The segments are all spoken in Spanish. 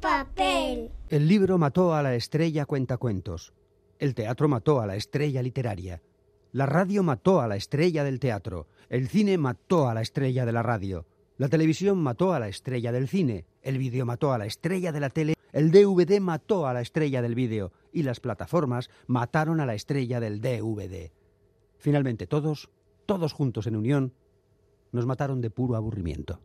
papel. El libro mató a la estrella cuentacuentos. El teatro mató a la estrella literaria. La radio mató a la estrella del teatro. El cine mató a la estrella de la radio. La televisión mató a la estrella del cine. El vídeo mató a la estrella de la tele. El DVD mató a la estrella del vídeo. Y las plataformas mataron a la estrella del DVD. Finalmente todos, todos juntos en unión, nos mataron de puro aburrimiento.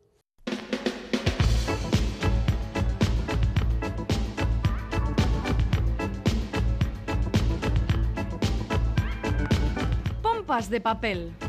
Pompas de papel.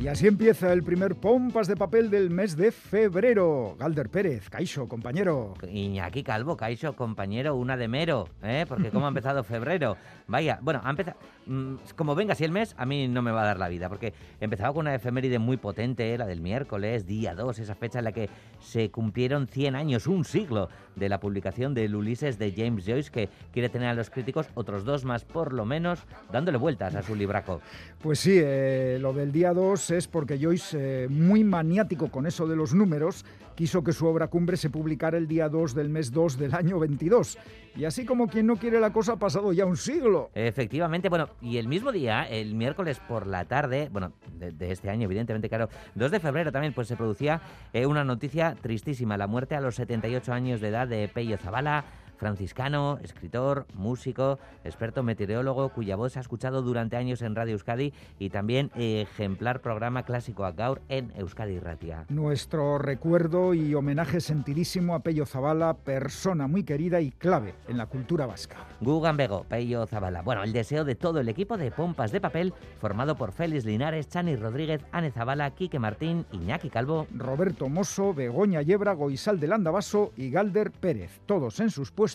Y así empieza el primer Pompas de Papel del mes de febrero. Galder Pérez, Caixo, compañero. Iñaki Calvo, Caixo, compañero, una de mero, ¿eh? Porque cómo ha empezado febrero. Vaya, bueno, ha empezado... mm, como venga así el mes, a mí no me va a dar la vida, porque empezaba con una efeméride muy potente, la del miércoles, día 2, esa fecha en la que se cumplieron 100 años, un siglo, de la publicación del Ulises de James Joyce, que quiere tener a los críticos otros dos más, por lo menos, dándole vueltas a su libraco. Pues sí, eh, lo del día 2 es porque Joyce, eh, muy maniático con eso de los números, quiso que su obra cumbre se publicara el día 2 del mes 2 del año 22. Y así como quien no quiere la cosa, ha pasado ya un siglo. Efectivamente, bueno, y el mismo día, el miércoles por la tarde, bueno, de, este año, evidentemente, claro, 2 de febrero también, pues se producía eh, una noticia tristísima, la muerte a los 78 años de edad de Pello Zavala, franciscano, escritor, músico, experto meteorólogo, cuya voz se ha escuchado durante años en Radio Euskadi y también ejemplar programa clásico a Gaur en Euskadi Ratia. Nuestro recuerdo y homenaje sentidísimo a Pello Zabala, persona muy querida y clave en la cultura vasca. Gugan Bego, Pello Zabala. Bueno, el deseo de todo el equipo de Pompas de Papel, formado por Félix Linares, Chani Rodríguez, Ane Zabala, Quique Martín, Iñaki Calvo, Roberto Mosso, Begoña Yebra, Goizal del Andabaso y Galder Pérez. Todos en sus puestos.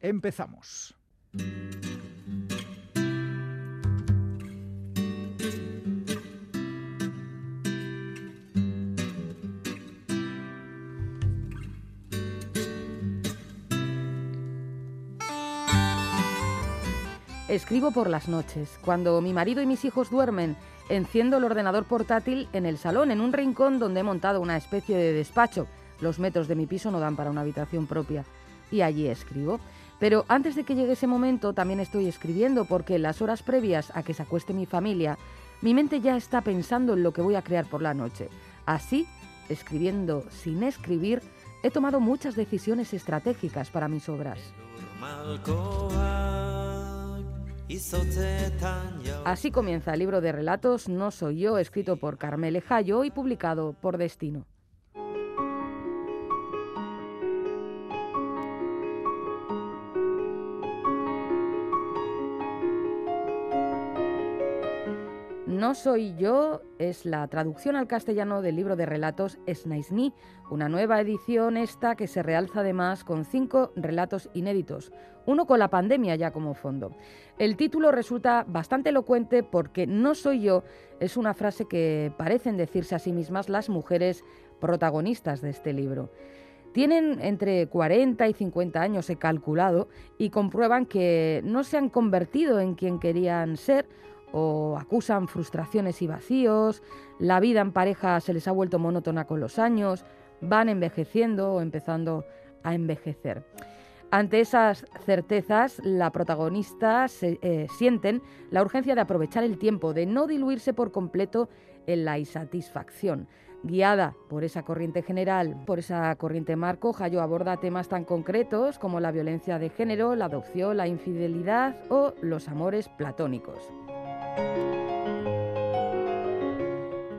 Empezamos. Escribo por las noches. Cuando mi marido y mis hijos duermen, enciendo el ordenador portátil en el salón, en un rincón donde he montado una especie de despacho. Los metros de mi piso no dan para una habitación propia. Y allí escribo. Pero antes de que llegue ese momento también estoy escribiendo porque las horas previas a que se acueste mi familia, mi mente ya está pensando en lo que voy a crear por la noche. Así, escribiendo sin escribir, he tomado muchas decisiones estratégicas para mis obras. Así comienza el libro de relatos No soy yo, escrito por Carmele Jayo y publicado por Destino. No soy yo es la traducción al castellano del libro de relatos Snaisni, una nueva edición esta que se realza además con cinco relatos inéditos, uno con la pandemia ya como fondo. El título resulta bastante elocuente porque no soy yo es una frase que parecen decirse a sí mismas las mujeres protagonistas de este libro. Tienen entre 40 y 50 años, he calculado, y comprueban que no se han convertido en quien querían ser o acusan frustraciones y vacíos, la vida en pareja se les ha vuelto monótona con los años, van envejeciendo o empezando a envejecer. Ante esas certezas, la protagonista eh, sienten la urgencia de aprovechar el tiempo, de no diluirse por completo en la insatisfacción. Guiada por esa corriente general, por esa corriente marco, Jayo aborda temas tan concretos como la violencia de género, la adopción, la infidelidad o los amores platónicos.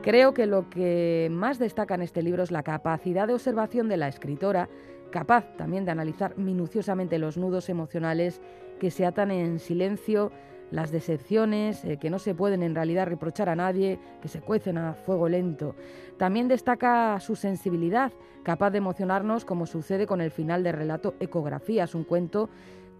Creo que lo que más destaca en este libro es la capacidad de observación de la escritora, capaz también de analizar minuciosamente los nudos emocionales que se atan en silencio, las decepciones eh, que no se pueden en realidad reprochar a nadie, que se cuecen a fuego lento. También destaca su sensibilidad, capaz de emocionarnos como sucede con el final del relato Ecografías, un cuento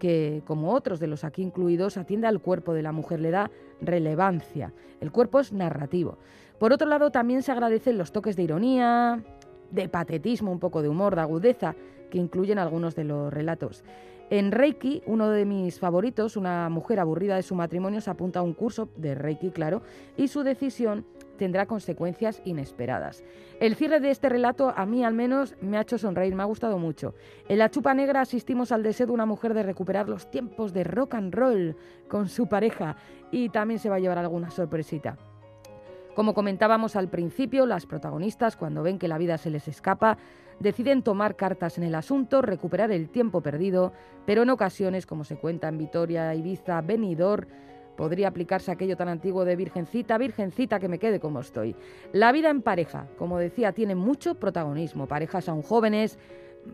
que, como otros de los aquí incluidos, atiende al cuerpo de la mujer, le da relevancia. El cuerpo es narrativo. Por otro lado, también se agradecen los toques de ironía, de patetismo, un poco de humor, de agudeza, que incluyen algunos de los relatos. En Reiki, uno de mis favoritos, una mujer aburrida de su matrimonio, se apunta a un curso de Reiki, claro, y su decisión tendrá consecuencias inesperadas. El cierre de este relato a mí al menos me ha hecho sonreír, me ha gustado mucho. En la chupa negra asistimos al deseo de una mujer de recuperar los tiempos de rock and roll con su pareja y también se va a llevar alguna sorpresita. Como comentábamos al principio, las protagonistas, cuando ven que la vida se les escapa, deciden tomar cartas en el asunto, recuperar el tiempo perdido, pero en ocasiones, como se cuenta en Vitoria, Ibiza, Benidorm, podría aplicarse aquello tan antiguo de virgencita, virgencita que me quede como estoy. La vida en pareja, como decía, tiene mucho protagonismo. Parejas aún jóvenes,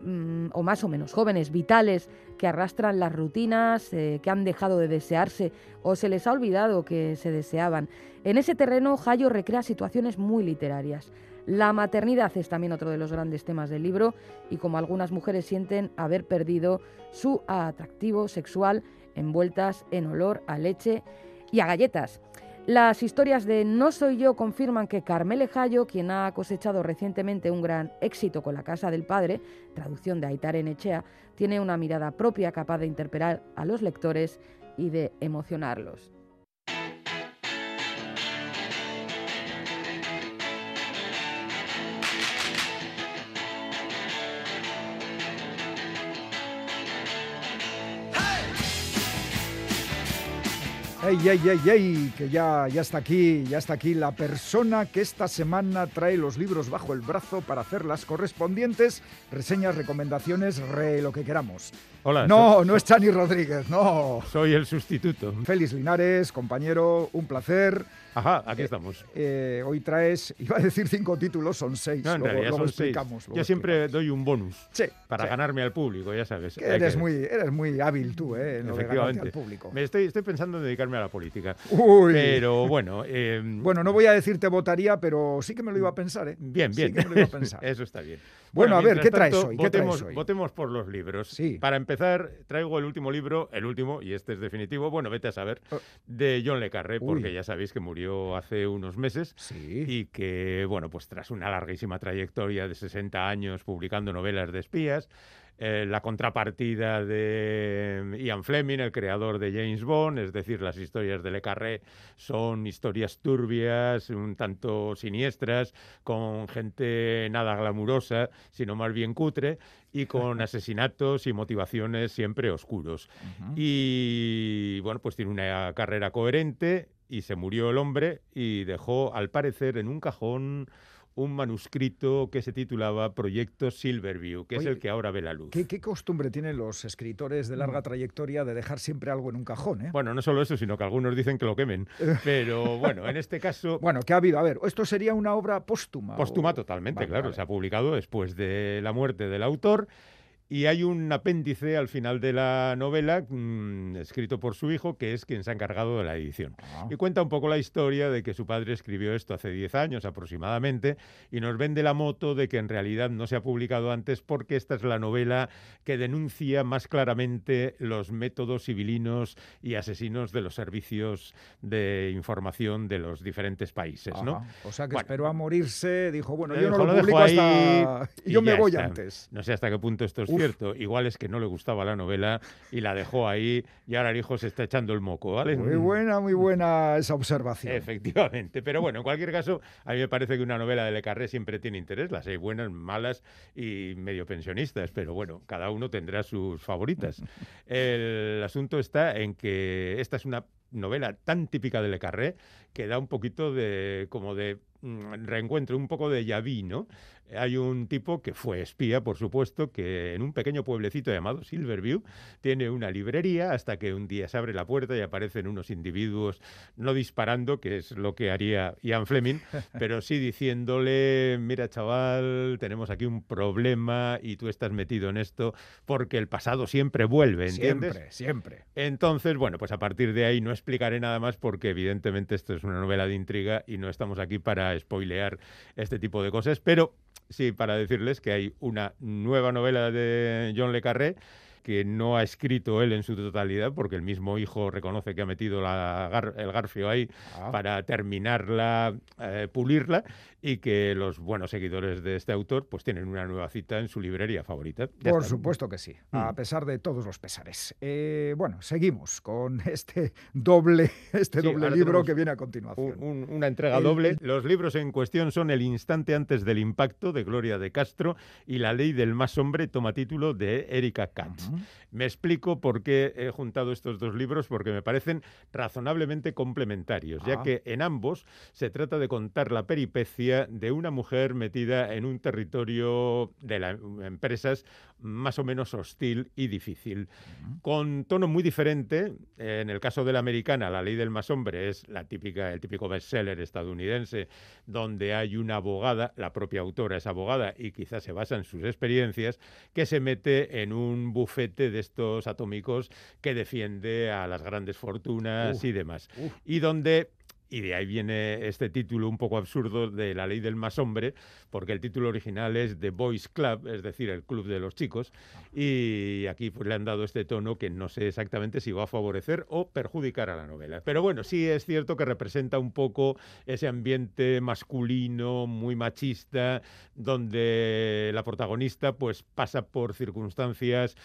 mm, o más o menos jóvenes, vitales, que arrastran las rutinas, eh, que han dejado de desearse o se les ha olvidado que se deseaban. En ese terreno, Jayo recrea situaciones muy literarias. La maternidad es también otro de los grandes temas del libro y como algunas mujeres sienten haber perdido su atractivo sexual envueltas en olor a leche y a galletas. Las historias de No soy yo confirman que Carmele Jayo, quien ha cosechado recientemente un gran éxito con La Casa del Padre, traducción de Aitar Echea, tiene una mirada propia capaz de interpelar a los lectores y de emocionarlos. ¡Ey, ey, ey, ey! Que ya, ya está aquí, ya está aquí la persona que esta semana trae los libros bajo el brazo para hacer las correspondientes reseñas, recomendaciones, re lo que queramos. Hola. No, no es Chani Rodríguez, no. Soy el sustituto. Félix Linares, compañero, un placer. Ajá, aquí estamos. Eh, hoy traes, iba a decir cinco títulos, son seis. No, en luego, realidad luego son seis. luego Yo siempre explicamos. doy un bonus Sí, para sí. ganarme al público, ya sabes. Que eres, que- muy, eres muy hábil tú, ¿eh? En lo de ganarte Efectivamente. al público. Me estoy, estoy pensando en dedicarme a la política. Uy. Pero bueno, eh, Bueno, no voy a decirte votaría, pero sí que me lo iba a pensar, ¿eh? bien, Sí bien. que me lo iba a pensar. Eso está bien. Bueno, a ver, ¿qué traes tanto, hoy? ¿Qué traes votemos, hoy? votemos por los libros. Sí. Para empezar, traigo el último libro, el último, y este es definitivo, bueno, vete a saber, Oh. de John Le Carré, porque Uy. ya sabéis que murió hace unos meses. Sí. y que, bueno, pues tras una larguísima trayectoria de 60 años publicando novelas de espías, eh, la contrapartida de Ian Fleming, el creador de James Bond, es decir, las historias de Le Carré son historias turbias, un tanto siniestras, con gente nada glamurosa, sino más bien cutre, y con asesinatos y motivaciones siempre oscuros. Y bueno, pues tiene una carrera coherente y se murió el hombre y dejó, al parecer, en un cajón un manuscrito que se titulaba Proyecto Silverview, que Oye, es el que ahora ve la luz. ¿Qué, qué costumbre tienen los escritores de Mm. larga trayectoria de dejar siempre algo en un cajón, eh? Bueno, no solo eso, sino que algunos dicen que lo quemen. Pero bueno, en este caso, Bueno, ¿qué ha habido? A ver, ¿esto sería una obra póstuma? póstuma o- totalmente, Vale, claro. vale. Se ha publicado después de la muerte del autor. Y hay un apéndice al final de la novela, mm, escrito por su hijo, que es quien se ha encargado de la edición. Ah. Y cuenta un poco la historia de que su padre escribió esto hace 10 años aproximadamente y nos vende la moto de que en realidad no se ha publicado antes porque esta es la novela que denuncia más claramente los métodos civilinos y asesinos de los servicios de información de los diferentes países, ¿no? O sea que Bueno. esperó a morirse, dijo, bueno, yo no lo lo publico hasta... ahí y yo me voy está. antes. No sé hasta qué punto esto es. Cierto. Igual es que no le gustaba la novela y la dejó ahí y ahora el hijo se está echando el moco, ¿vale? Muy buena, muy buena esa observación. Efectivamente, pero bueno, en cualquier caso, a mí me parece que una novela de Le Carré siempre tiene interés, las hay buenas, malas y medio pensionistas, pero bueno, cada uno tendrá sus favoritas. El asunto está en que esta es una novela tan típica de Le Carré que da un poquito de como de reencuentro, un poco de Yaví, ¿no? Hay un tipo que fue espía, por supuesto, que en un pequeño pueblecito llamado Silverview tiene una librería hasta que un día se abre la puerta y aparecen unos individuos no disparando, que es lo que haría Ian Fleming, pero sí diciéndole, mira chaval, tenemos aquí un problema y tú estás metido en esto porque el pasado siempre vuelve, ¿entiendes? Siempre, siempre. Entonces, bueno, pues a partir de ahí no explicaré nada más porque evidentemente esto es una novela de intriga y no estamos aquí para spoilear este tipo de cosas, pero sí para decirles que hay una nueva novela de John Le Carré que no ha escrito él en su totalidad, porque el mismo hijo reconoce que ha metido el garfio ahí ah. para terminarla, eh, pulirla, y que los buenos seguidores de este autor pues tienen una nueva cita en su librería favorita. Por supuesto que sí, a mm. pesar de todos los pesares. Eh, bueno, seguimos con este doble, este doble libro que viene a continuación. una entrega doble. Los libros en cuestión son El instante antes del impacto de Gloria de Castro y La ley del más hombre toma título de Erika Katz. Me explico por qué he juntado estos dos libros, porque me parecen razonablemente complementarios, ya ah. que en ambos se trata de contar la peripecia de una mujer metida en un territorio de las empresas más o menos hostil y difícil, con tono muy diferente. En el caso de la americana, La ley del más hombre es la típica, el típico bestseller estadounidense, donde hay una abogada, la propia autora es abogada y quizás se basa en sus experiencias, que se mete en un bufete de estos atómicos que defiende a las grandes fortunas y demás. Y donde y de ahí viene este título un poco absurdo de La ley del más hombre, porque el título original es The Boys Club, es decir, el club de los chicos, y aquí pues, le han dado este tono que no sé exactamente si va a favorecer o perjudicar a la novela. Pero bueno, sí es cierto que representa un poco ese ambiente masculino, muy machista, donde la protagonista pues pasa por circunstancias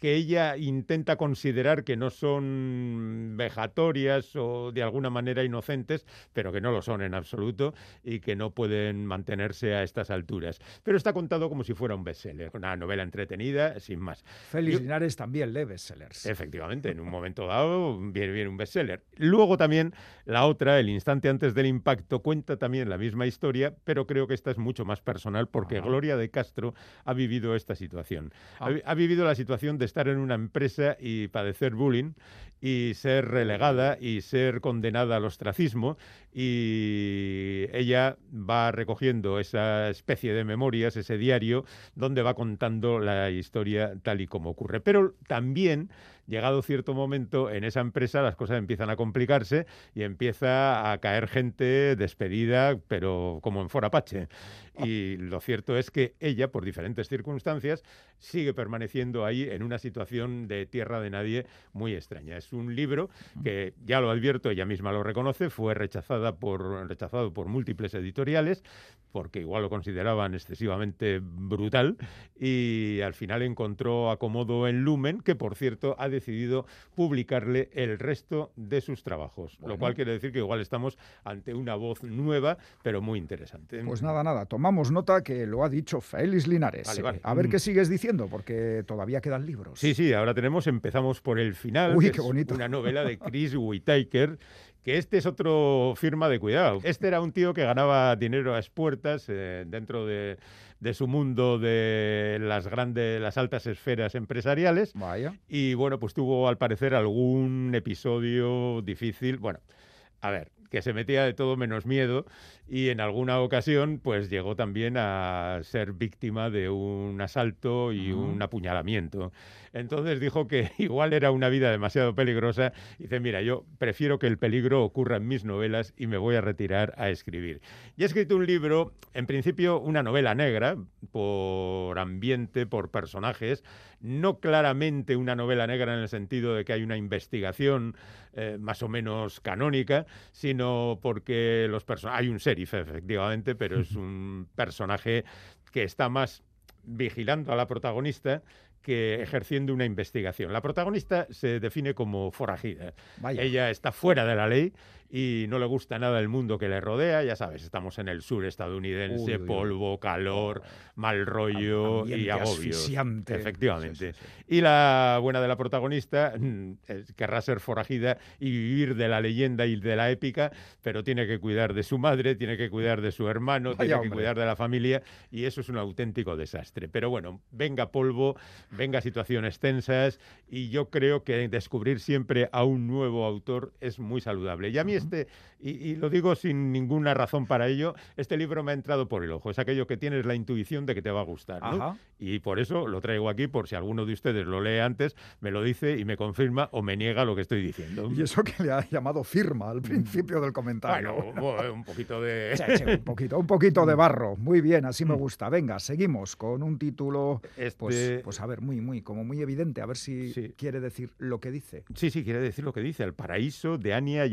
que ella intenta considerar que no son vejatorias o de alguna manera inocentes, pero que no lo son en absoluto y que no pueden mantenerse a estas alturas. Pero está contado como si fuera un bestseller, una novela entretenida, sin más. Félix Linares también lee bestsellers. Efectivamente, en un momento dado viene bien un bestseller. Luego también la otra, El instante antes del impacto, cuenta también la misma historia, pero creo que esta es mucho más personal porque Gloria de Castro ha vivido esta situación. Ah. ha vivido la situación de estar en una empresa y padecer bullying y ser relegada y ser condenada al ostracismo y ella va recogiendo esa especie de memorias, ese diario, donde va contando la historia tal y como ocurre. Pero también llegado cierto momento, en esa empresa las cosas empiezan a complicarse y empieza a caer gente despedida, pero como en Forapache. Y lo cierto es que ella, por diferentes circunstancias, sigue permaneciendo ahí en una situación de tierra de nadie muy extraña. Es un libro que, ya lo advierto, ella misma lo reconoce, fue rechazada por, rechazado por múltiples editoriales, porque igual lo consideraban excesivamente brutal, y al final encontró acomodo en Lumen, que por cierto ha decidido publicarle el resto de sus trabajos, lo cual quiere decir que igual estamos ante una voz nueva, pero muy interesante. Pues nada, nada, tomamos nota que lo ha dicho Félix Linares. A ver mm. qué sigues diciendo, porque todavía quedan libros. Sí, sí, ahora tenemos, empezamos por el final, Uy, qué bonito. una novela de Chris Whitaker, que este es otro firma de cuidado. Este era un tío que ganaba dinero a expuertas eh, dentro de de su mundo de las grandes, las altas esferas empresariales. Vaya. Y bueno, pues tuvo al parecer algún episodio difícil. Bueno, a ver, que se metía de todo menos miedo y en alguna ocasión pues llegó también a ser víctima de un asalto y un apuñalamiento. Entonces dijo que igual era una vida demasiado peligrosa y dice, mira, yo prefiero que el peligro ocurra en mis novelas y me voy a retirar a escribir. Y ha escrito un libro, en principio una novela negra, por ambiente, por personajes, no claramente una novela negra en el sentido de que hay una investigación eh, más o menos canónica, sino porque los hay un sheriff efectivamente, pero es un personaje que está más vigilando a la protagonista que ejerciendo una investigación. La protagonista se define como forajida. Ella está fuera de la ley y no le gusta nada el mundo que le rodea. Ya sabes, estamos en el sur estadounidense, polvo, calor, mal rollo y agobio. Efectivamente. Y la buena de la protagonista mm, querrá ser forajida y vivir de la leyenda y de la épica, pero tiene que cuidar de su madre, tiene que cuidar de su hermano, tiene que cuidar de la familia y eso es un auténtico desastre. Pero bueno, venga polvo, venga situaciones tensas y yo creo que descubrir siempre a un nuevo autor es muy saludable. Y a mí este, y, y lo digo sin ninguna razón para ello, este libro me ha entrado por el ojo. Es aquello que tienes la intuición de que te va a gustar. Y por eso lo traigo aquí, por si alguno de ustedes lo lee antes, me lo dice y me confirma o me niega lo que estoy diciendo. Y eso que le ha llamado firma al principio del comentario. Bueno, un poquito de... Sí, sí, un poquito, un poquito de barro. Muy bien, así me Mm. gusta. Venga, seguimos con un título, Este- pues, pues a ver, muy, muy, como muy evidente, a ver si Sí. quiere decir lo que dice. Sí, sí, quiere decir lo que dice, El paraíso de Ania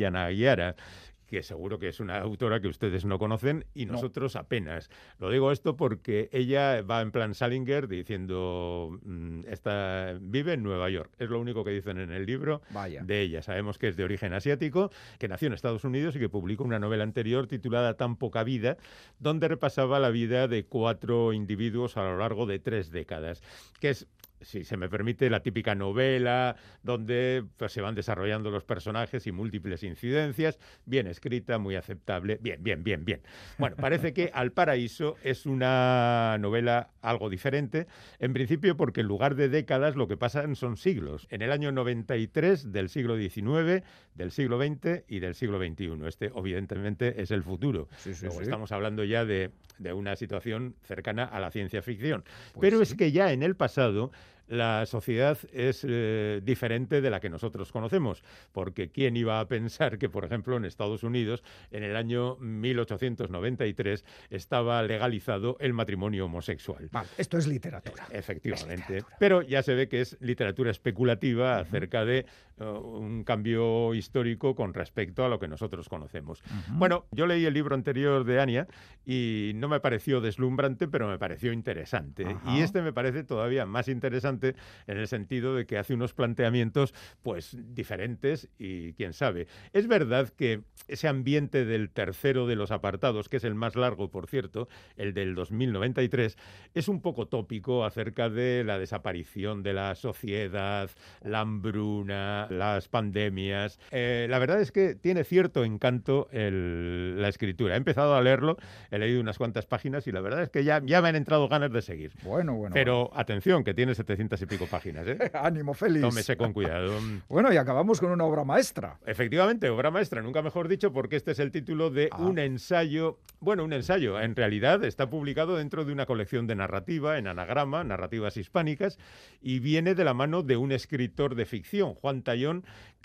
Que seguro que es una autora que ustedes no conocen y No. nosotros apenas. Lo digo esto porque ella va en plan Salinger diciendo, mm, esta, vive en Nueva York. Es lo único que dicen en el libro Vaya. de ella. Sabemos que es de origen asiático, que nació en Estados Unidos y que publicó una novela anterior titulada Tan poca vida, donde repasaba la vida de cuatro individuos a lo largo de tres décadas, que es si se me permite, la típica novela donde pues, se van desarrollando los personajes y múltiples incidencias, bien escrita, muy aceptable, bien, bien, bien, bien. Bueno, parece que Al Paraíso es una novela algo diferente, en principio porque en lugar de décadas lo que pasan son siglos. En el año 93 del siglo XIX, del siglo XX y del siglo XXI. Este, evidentemente, es el futuro. Sí, sí, Luego sí. estamos hablando ya de, de una situación cercana a la ciencia ficción. Pues Pero es que ya en el pasado la sociedad es eh, diferente de la que nosotros conocemos, porque ¿quién iba a pensar que, por ejemplo, en Estados Unidos, en el año 1893, estaba legalizado el matrimonio homosexual? Vale, esto es literatura. Efectivamente. Pero ya se ve que es literatura especulativa acerca de un cambio histórico con respecto a lo que nosotros conocemos. Bueno, yo leí el libro anterior de Ania y no me pareció deslumbrante, pero me pareció interesante. Y este me parece todavía más interesante en el sentido de que hace unos planteamientos pues diferentes y quién sabe. Es verdad que ese ambiente del tercero de los apartados, que es el más largo, por cierto, el del 2093, es un poco tópico acerca de la desaparición de la sociedad, la hambruna, las pandemias. Eh, la verdad es que tiene cierto encanto el- la escritura. He empezado a leerlo, he leído unas cuantas páginas y la verdad es que ya, ya me han entrado ganas de seguir. Bueno, bueno. Pero atención, que tiene 700 y pico páginas, ¿eh? bueno. Ánimo, feliz. Tómese con cuidado. Bueno, y acabamos con una obra maestra. Efectivamente, obra maestra, nunca mejor dicho, porque este es el título de Ah. un ensayo. Bueno, un ensayo. En realidad está publicado dentro de una colección de narrativa, en anagrama, narrativas hispánicas, y viene de la mano de un escritor de ficción, Juan Tallón,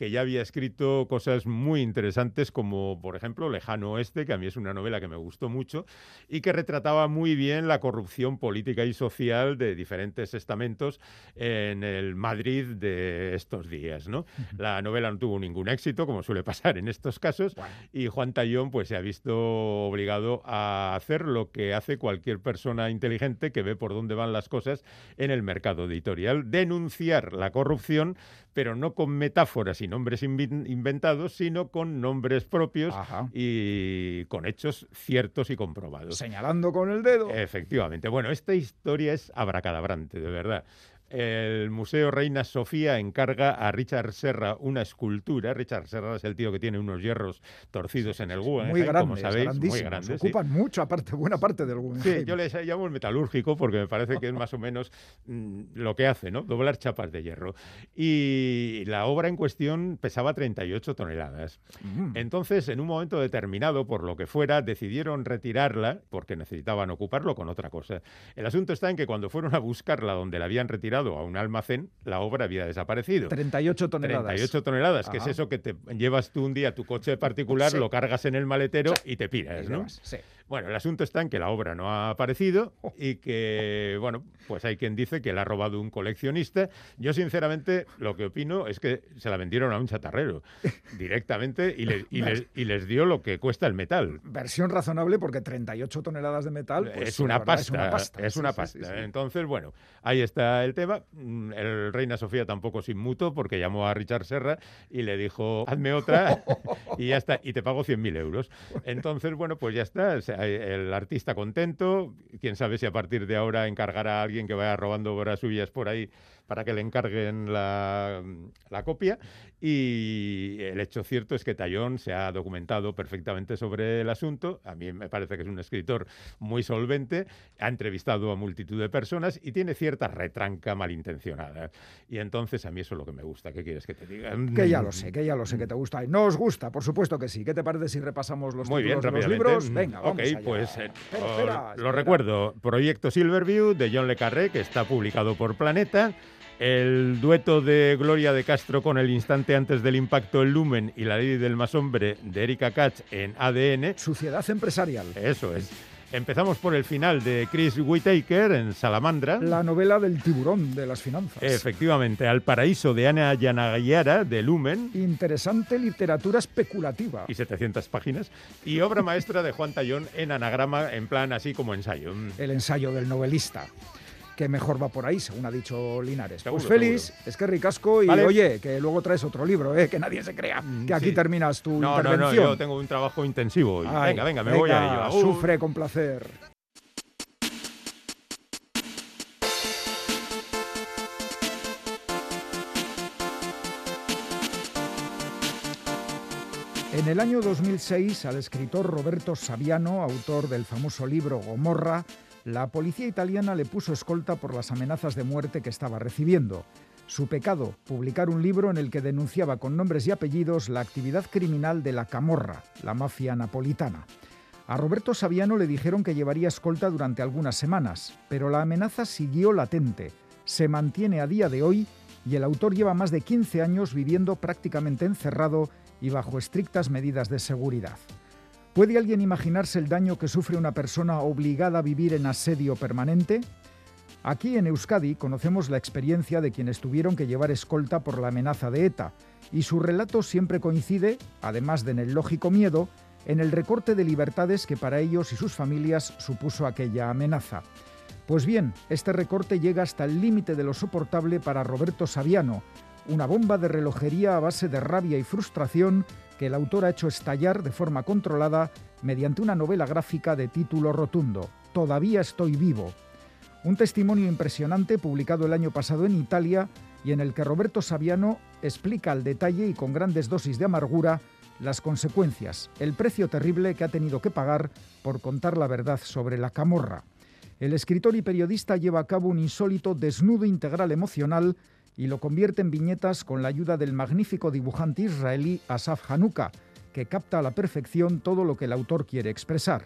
que ya había escrito cosas muy interesantes, como por ejemplo Lejano Oeste, que a mí es una novela que me gustó mucho, y que retrataba muy bien la corrupción política y social de diferentes estamentos en el Madrid de estos días. ¿no? La novela no tuvo ningún éxito, como suele pasar en estos casos, y Juan Tallón pues, se ha visto obligado a hacer lo que hace cualquier persona inteligente que ve por dónde van las cosas en el mercado editorial, denunciar la corrupción, pero no con metáforas y nombres inventados, sino con nombres propios Ajá. y con hechos ciertos y comprobados. Señalando con el dedo. Efectivamente. Bueno, esta historia es abracadabrante, de verdad. El Museo Reina Sofía encarga a Richard Serra una escultura. Richard Serra es el tío que tiene unos hierros torcidos en el Guggenheim, muy grandes, como sabéis, muy grandes. sí. Ocupan mucho, aparte, buena parte del Sí, Guggenheim. yo les llamo el metalúrgico porque me parece que es más o menos mm, lo que hace, ¿no? Doblar chapas de hierro. Y la obra en cuestión pesaba 38 toneladas. Mm. Entonces, en un momento determinado, por lo que fuera, decidieron retirarla porque necesitaban ocuparlo con otra cosa. El asunto está en que cuando fueron a buscarla donde la habían retirado a un almacén, la obra había desaparecido. 38 toneladas. 38 toneladas, que es Ajá. eso que te llevas tú un día tu coche particular, Sí. lo cargas en el maletero y te piras, ¿no? sí. Bueno, el asunto está en que la obra no ha aparecido y que, bueno, pues hay quien dice que la ha robado un coleccionista. Yo, sinceramente, lo que opino es que se la vendieron a un chatarrero directamente y, le- y les, y les dio lo que cuesta el metal. Versión razonable porque 38 toneladas de metal pues, es, una verdad, pasta, es una pasta. es sí, una sí, pasta. sí, sí. Entonces, bueno, ahí está el tema. Mm, El Reina Sofía tampoco se inmutó porque llamó a Richard Serra y le dijo, hazme otra y ya está, y te pago 100.000 euros. Entonces, bueno, pues ya está. o sea, El artista contento, quién sabe si a partir de ahora encargará a alguien que vaya robando obras suyas por ahí para que le encarguen la, la copia y el hecho cierto es que Tallón se ha documentado perfectamente sobre el asunto. A mí me parece que es un escritor muy solvente, ha entrevistado a multitud de personas y tiene cierta retranca malintencionada. Y entonces a mí eso es lo que me gusta. ¿Qué quieres que te diga? Que ya lo sé, que ya lo sé que te gusta. No os gusta, por supuesto que sí. ¿Qué te parece si repasamos los Muy bien, títulos de los libros? Venga, vamos Ok, allá. pues eh, Espera, espera, lo espera. recuerdo. Proyecto Silverview de John Le Carré, que está publicado por Planeta. El dueto de Gloria de Castro con el instante antes del impacto El Lumen y la ley del más hombre de Erika Katz en ADN. Suciedad empresarial. Eso es. Empezamos por el final de Chris Whittaker en Salamandra. La novela del tiburón de las finanzas. Efectivamente, Al paraíso de Ana Yanagayara de Lumen Interesante literatura especulativa. y 700 páginas. Y obra maestra de Juan Tallón en anagrama, en plan así como ensayo. Mm. El ensayo del novelista. Que mejor va por ahí, según ha dicho Linares. Seguro, pues feliz, es que ricasco y Vale. oye, que luego traes otro libro, ¿eh? que nadie se crea Mm, que aquí sí. terminas tu No, no, no, intervención. yo tengo un trabajo intensivo. Ay, venga, venga, me voy a ello. Sufre con placer. En el año 2006, al escritor Roberto Saviano, autor del famoso libro Gomorra, la policía italiana le puso escolta por las amenazas de muerte que estaba recibiendo. Su pecado, publicar un libro en el que denunciaba con nombres y apellidos la actividad criminal de la Camorra, la mafia napolitana. A Roberto Saviano le dijeron que llevaría escolta durante algunas semanas, pero la amenaza siguió latente, se mantiene a día de hoy y el autor lleva más de 15 años viviendo prácticamente encerrado y bajo estrictas medidas de seguridad. ¿Puede alguien imaginarse el daño que sufre una persona obligada a vivir en asedio permanente? Aquí en Euskadi conocemos la experiencia de quienes tuvieron que llevar escolta por la amenaza de ETA, y su relato siempre coincide, además de en el lógico miedo, en el recorte de libertades que para ellos y sus familias supuso aquella amenaza. Pues bien, este recorte llega hasta el límite de lo soportable para Roberto Saviano, una bomba de relojería a base de rabia y frustración que el autor ha hecho estallar de forma controlada mediante una novela gráfica de título rotundo, Todavía estoy vivo. Un testimonio impresionante publicado el año pasado en Italia y en el que Roberto Saviano explica al detalle y con grandes dosis de amargura las consecuencias, el precio terrible que ha tenido que pagar por contar la verdad sobre la camorra. El escritor y periodista lleva a cabo un insólito desnudo integral emocional y lo convierte en viñetas con la ayuda del magnífico dibujante israelí Asaf Hanuka, que capta a la perfección todo lo que el autor quiere expresar.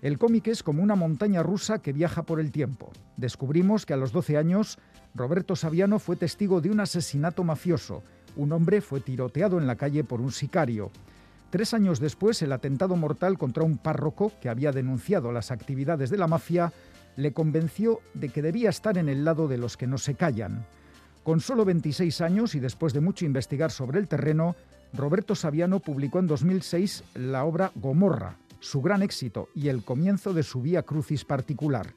El cómic es como una montaña rusa que viaja por el tiempo. Descubrimos que a los 12 años Roberto Saviano fue testigo de un asesinato mafioso. Un hombre fue tiroteado en la calle por un sicario. Tres años después, el atentado mortal contra un párroco que había denunciado las actividades de la mafia le convenció de que debía estar en el lado de los que no se callan. Con solo 26 años y después de mucho investigar sobre el terreno, Roberto Saviano publicó en 2006 la obra Gomorra, su gran éxito y el comienzo de su vía crucis particular.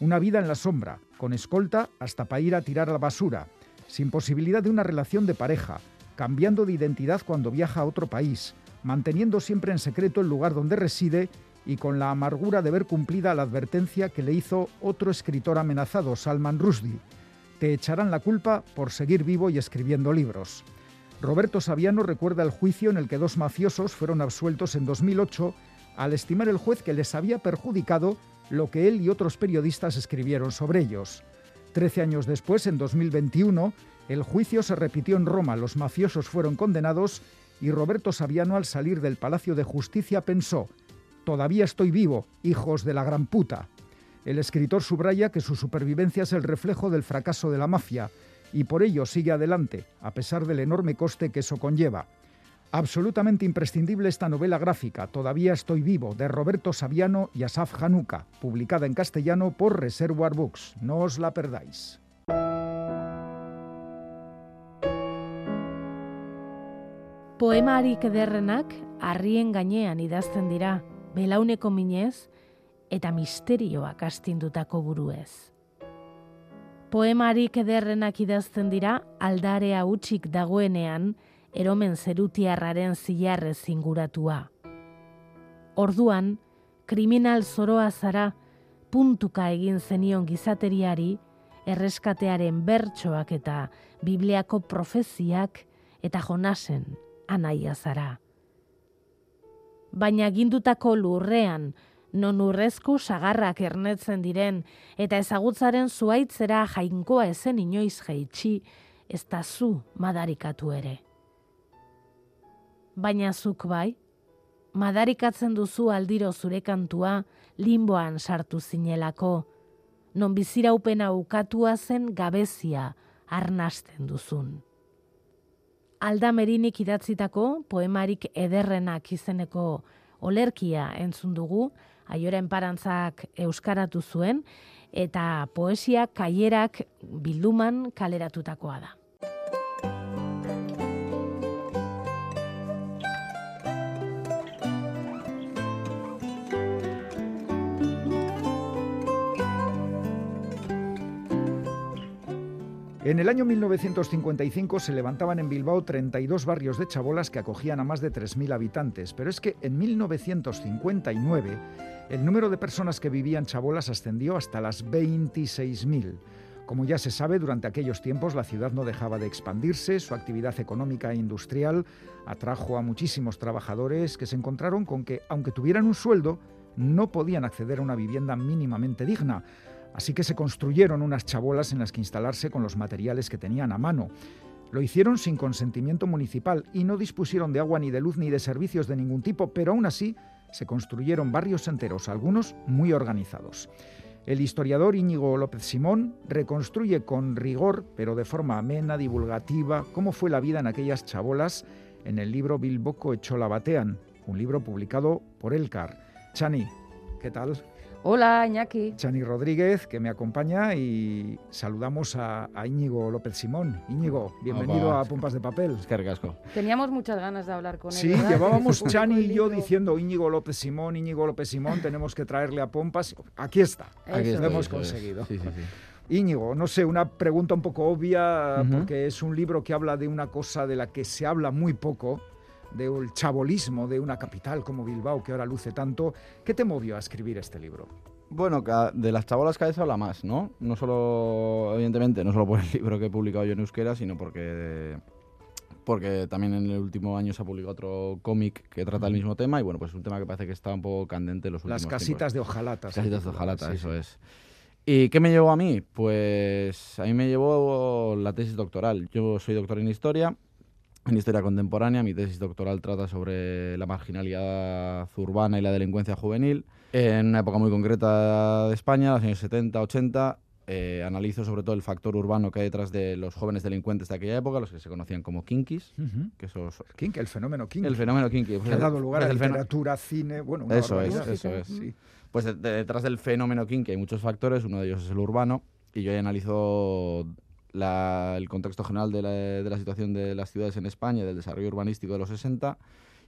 Una vida en la sombra, con escolta hasta para ir a tirar la basura, sin posibilidad de una relación de pareja, cambiando de identidad cuando viaja a otro país, manteniendo siempre en secreto el lugar donde reside y con la amargura de ver cumplida la advertencia que le hizo otro escritor amenazado, Salman Rushdie. Te echarán la culpa por seguir vivo y escribiendo libros. Roberto Saviano recuerda el juicio en el que dos mafiosos fueron absueltos en 2008 al estimar el juez que les había perjudicado lo que él y otros periodistas escribieron sobre ellos. Trece años después, en 2021, el juicio se repitió en Roma, los mafiosos fueron condenados y Roberto Saviano al salir del Palacio de Justicia pensó, Todavía estoy vivo, hijos de la gran puta. El escritor subraya que su supervivencia es el reflejo del fracaso de la mafia y por ello sigue adelante, a pesar del enorme coste que eso conlleva. Absolutamente imprescindible esta novela gráfica, Todavía estoy vivo, de Roberto Saviano y Asaf Hanuka, publicada en castellano por Reservoir Books. No os la perdáis. Poemarik ederrenak harrien gainean idazten dira, belauneko minez eta misterioak astindutako buruez. Poemarik ederrenak idazten dira aldarea hutsik dagoenean eromen zerutiarraren zilarrez inguratua. Orduan, kriminal zoroa zara puntuka egin zenion gizateriari erreskatearen bertsoak eta Bibliako profeziak eta Jonasen anaia zara. Baina gindutako lurrean, non urrezko sagarrak ernetzen diren eta ezagutzaren zuaitzera jainkoa ezen inoiz jaitsi, ez da zu madarikatu ere. Baina zuk bai, madarikatzen duzu aldiro zure kantua limboan sartu zinelako, non biziraupena ukatua zen gabezia arnasten duzun. Aldamerinik idatzitako poemarik ederrenak izeneko olerkia entzun dugu, aioren parantzak euskaratu zuen, eta poesia kaierak bilduman kaleratutakoa da. En el año 1955 se levantaban en Bilbao 32 barrios de chabolas que acogían a más de 3.000 habitantes, pero es que en 1959 el número de personas que vivían chabolas ascendió hasta las 26.000. Como ya se sabe, durante aquellos tiempos la ciudad no dejaba de expandirse, su actividad económica e industrial atrajo a muchísimos trabajadores que se encontraron con que, aunque tuvieran un sueldo, no podían acceder a una vivienda mínimamente digna. Así que se construyeron unas chabolas en las que instalarse con los materiales que tenían a mano. Lo hicieron sin consentimiento municipal y no dispusieron de agua ni de luz ni de servicios de ningún tipo, pero aún así se construyeron barrios enteros, algunos muy organizados. El historiador Íñigo López Simón reconstruye con rigor, pero de forma amena, divulgativa, cómo fue la vida en aquellas chabolas en el libro Bilboco Echola Batean, un libro publicado por Elcar. Chani, ¿qué tal? Hola, Iñaki. Chani Rodríguez, que me acompaña, y saludamos a, a Íñigo López Simón. Íñigo, bienvenido Opa. a Pompas de Papel. Es que ricasco. Teníamos muchas ganas de hablar con él. Sí, ¿verdad? llevábamos Chani y yo diciendo Íñigo López Simón, Íñigo López Simón, tenemos que traerle a Pompas. Aquí está. Eso Aquí lo hemos conseguido. Sí, sí, sí. Íñigo, no sé, una pregunta un poco obvia, porque es un libro que habla de una cosa de la que se habla muy poco, del chabolismo de una capital como Bilbao, que ahora luce tanto. ¿Qué te movió a escribir este libro? Bueno, de las chabolas cada vez habla más, ¿no? No solo, evidentemente, no solo por el libro que he publicado yo en euskera, sino porque porque también en el último año se ha publicado otro cómic que trata el mismo tema y bueno, pues es un tema que parece que está un poco candente en los últimos Las tiempos. casitas de hojalata. Las casitas de hojalata, Sí, eso sí. es. ¿Y qué me llevó a mí? Pues a mí me llevó la tesis doctoral. Yo soy doctor en historia, en historia contemporánea. Mi tesis doctoral trata sobre la marginalidad urbana y la delincuencia juvenil. En una época muy concreta de España, los años 70, 80, eh, analizo sobre todo el factor urbano que hay detrás de los jóvenes delincuentes de aquella época, los que se conocían como kinkis, Ujú. que esos, Kink, el fenómeno Kink. el fenómeno kinky. que ha dado lugar a el fenó- literatura, cine, bueno, una Eso es, eso es. Sí. Pues de- de- detrás del fenómeno kinky hay muchos factores, uno de ellos es el urbano, y yo ahí analizo la- el contexto general de la, de la situación de las ciudades en España, del desarrollo urbanístico de los 60,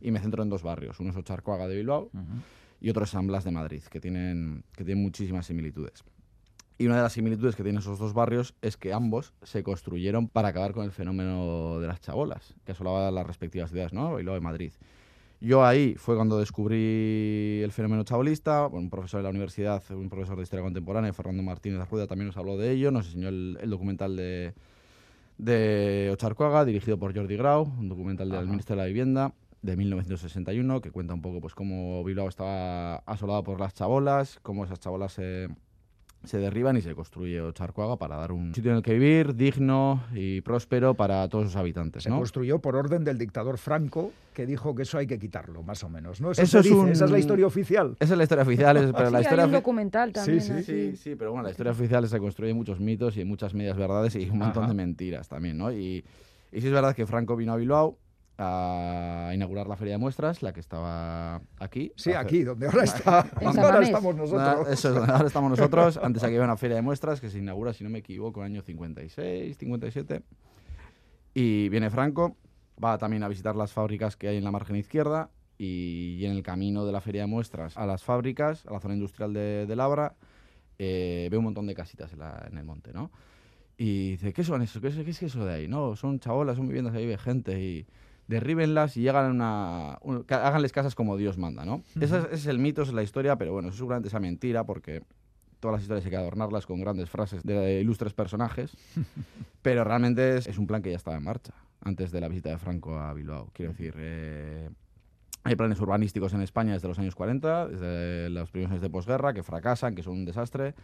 y me centro en dos barrios, uno es Ocharcoaga de Bilbao y otro es San Blas de Madrid, que tienen, que tienen muchísimas similitudes. Y una de las similitudes que tienen esos dos barrios es que ambos se construyeron para acabar con el fenómeno de las chabolas, que asolaba las respectivas ciudades, ¿no? Bilbao y Madrid. Yo ahí fue cuando descubrí el fenómeno chabolista. Un profesor de la universidad, un profesor de historia contemporánea, Fernando Martínez Rueda, también nos habló de ello. Nos enseñó el, el documental de, de Ocharcoaga, dirigido por Jordi Grau, un documental del Ajá. Ministerio de la Vivienda de 1961, que cuenta un poco pues cómo Bilbao estaba asolado por las chabolas, cómo esas chabolas se, se derriban y se construye Ocharcoaga para dar un sitio en el que vivir digno y próspero para todos sus habitantes. Se ¿no? construyó por orden del dictador Franco, que dijo que eso hay que quitarlo, más o menos. ¿no? Eso, Eso se es dice, un- esa es la historia oficial. Esa es la historia oficial, es- pero Sí, la hay historia un ofi- documental también. sí, así. Sí, sí, pero bueno, la historia oficial se construye en muchos mitos y en muchas medias verdades y un montón Ajá. de mentiras también, ¿no? Y, y sí es verdad que Franco vino a Bilbao a inaugurar la feria de muestras, la que estaba aquí. Sí, hace- aquí, donde ahora está. Ahora estamos nosotros. eso es donde ahora estamos nosotros. Antes aquí había una feria de muestras que se inaugura, si no me equivoco, en el año 56, 57. Y viene Franco, va también a visitar las fábricas que hay en la margen izquierda y, y en el camino de la feria de muestras a las fábricas, a la zona industrial de, de Labra, eh, ve un montón de casitas en, la- en el monte, ¿no? Y dice, ¿qué son eso? ¿Qué es, qué es eso de ahí? No, son chabolas, son viviendas, ahí vive gente y derríbenlas y llegan a una, un- háganles casas como Dios manda, ¿no? Ese, es, ese es el mito, esa es la historia, pero bueno, eso seguramente sea mentira porque todas las historias hay que adornarlas con grandes frases de ilustres personajes, pero realmente es, es un plan que ya estaba en marcha antes de la visita de Franco a Bilbao. Quiero decir, eh, hay planes urbanísticos en España desde los años 40, desde los primeros años de posguerra, que fracasan, que son un desastre,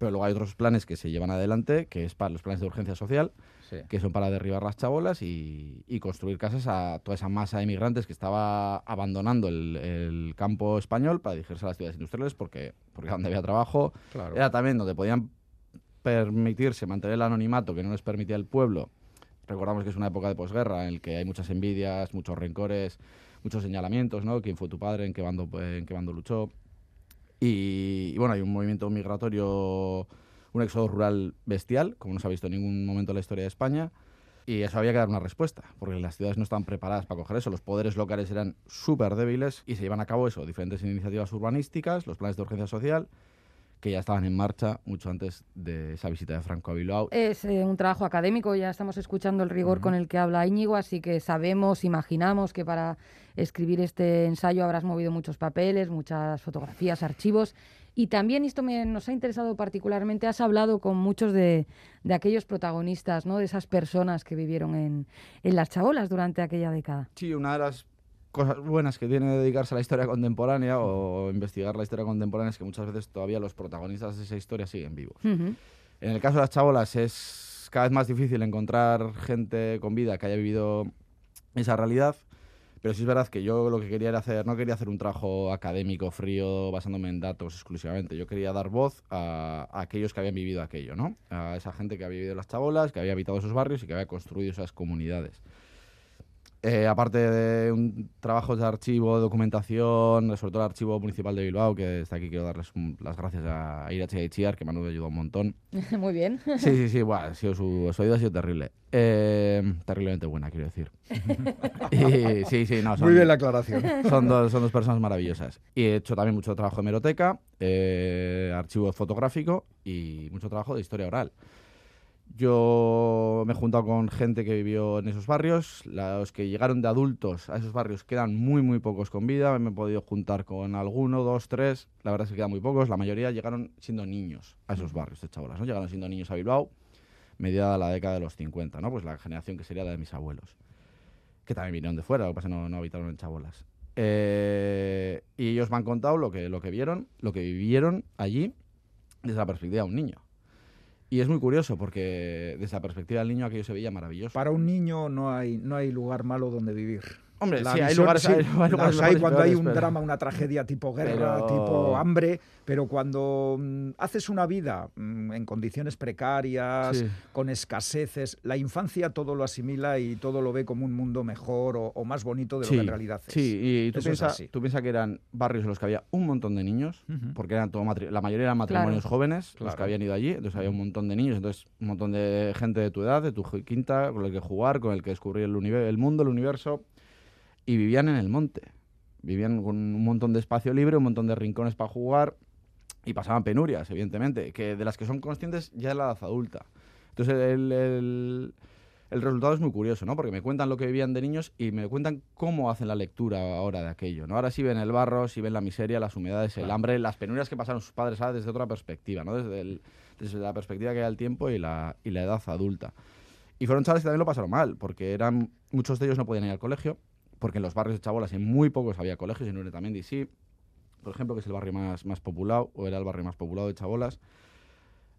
pero luego hay otros planes que se llevan adelante, que es para los planes de urgencia social, Sí. que son para derribar las chabolas y, y construir casas a toda esa masa de migrantes que estaba abandonando el, el campo español para dirigirse a las ciudades industriales porque, porque era donde había trabajo, Claro. era también donde podían permitirse mantener el anonimato que no les permitía el pueblo. Recordamos que es una época de posguerra en la que hay muchas envidias, muchos rencores, muchos señalamientos, ¿no? ¿Quién fue tu padre? ¿En qué bando, en qué bando luchó? Y, bueno, hay un movimiento migratorio, un éxodo rural bestial, como no se ha visto en ningún momento en la historia de España. Y eso había que dar una respuesta, porque las ciudades no estaban preparadas para coger eso. Los poderes locales eran súper débiles y se llevan a cabo eso, diferentes iniciativas urbanísticas, los planes de urgencia social, que ya estaban en marcha mucho antes de esa visita de Franco a Bilbao. Es eh, un trabajo académico, ya estamos escuchando el rigor con el que habla Íñigo, así que sabemos, imaginamos que para escribir este ensayo habrás movido muchos papeles, muchas fotografías, archivos. Y también, esto me, nos ha interesado particularmente, has hablado con muchos de, de aquellos protagonistas, ¿no? de esas personas que vivieron en, en las chabolas durante aquella década. Sí, una de las cosas buenas que tiene dedicarse a la historia contemporánea o investigar la historia contemporánea es que muchas veces todavía los protagonistas de esa historia siguen vivos. Ujú. En el caso de las chabolas es cada vez más difícil encontrar gente con vida que haya vivido esa realidad, pero sí es verdad que yo lo que quería era hacer, no quería hacer un trabajo académico frío basándome en datos exclusivamente, yo quería dar voz a, a aquellos que habían vivido aquello, ¿no? A esa gente que había vivido las chabolas, que había habitado esos barrios y que había construido esas comunidades. Eh, aparte de un trabajo de archivo, de documentación, sobre todo el Archivo Municipal de Bilbao, que desde aquí quiero darles un- las gracias a Irache y Chiar, que me han ayudado un montón. Muy bien. Sí, sí, sí, buah, ha sido su, su ayuda ha sido terrible. Eh, terriblemente buena, quiero decir. Y, sí, sí, no, son, Muy bien la aclaración. son, dos, son dos personas maravillosas. Y he hecho también mucho trabajo de hemeroteca, eh, archivo fotográfico y mucho trabajo de historia oral. Yo me he juntado con gente que vivió en esos barrios. Los que llegaron de adultos a esos barrios quedan muy, muy pocos con vida. Me he podido juntar con alguno, dos, tres. La verdad es que quedan muy pocos. La mayoría llegaron siendo niños a esos barrios de chabolas. ¿no? Llegaron siendo niños a Bilbao, mediada la década de los 50, ¿no? Pues la generación que sería la de mis abuelos. Que también vinieron de fuera, lo que pasa es que no, no habitaron en chabolas. Eh, y ellos me han contado lo que, lo que vieron, lo que vivieron allí desde la perspectiva de un niño. Y es muy curioso porque desde la perspectiva del niño aquello se veía maravilloso. Para un niño no hay, no hay lugar malo donde vivir. Hombre, La sí, hay lugares, sí, hay, hay lugares las hay y cuando hay un pero- drama, una tragedia tipo guerra, Pero- tipo hambre, pero cuando mm, haces una vida mm, en condiciones precarias, Sí. con escaseces, la infancia todo lo asimila y todo lo ve como un mundo mejor o, o más bonito de lo que en realidad es. Sí, y tú piensas así. tú piensa que eran barrios en los que había un montón de niños, porque eran todo la mayoría eran matrimonios jóvenes los que habían ido allí, entonces había un montón de niños, entonces un montón de gente de tu edad, de tu quinta, con el que jugar, con el que descubrir el, el mundo, el universo, y vivían en el monte. Vivían con un montón de espacio libre, un montón de rincones para jugar y pasaban penurias, evidentemente, que de las que son conscientes ya en la edad adulta. Entonces el, el- el resultado es muy curioso, ¿no? Porque me cuentan lo que vivían de niños y me cuentan cómo hacen la lectura ahora de aquello, ¿no? Ahora sí ven el barro, sí ven la miseria, las humedades, el hambre, las penurias que pasaron sus padres ahora desde otra perspectiva, ¿no? Desde, el- desde la perspectiva que da el tiempo y la, y la edad adulta. Y fueron chavales que también lo pasaron mal, porque eran muchos de ellos no podían ir al colegio, porque en los barrios de Chabolas en muy pocos había colegios, en Uretamendi sí, por ejemplo, que es el barrio más, más populado, o era el barrio más populado de Chabolas.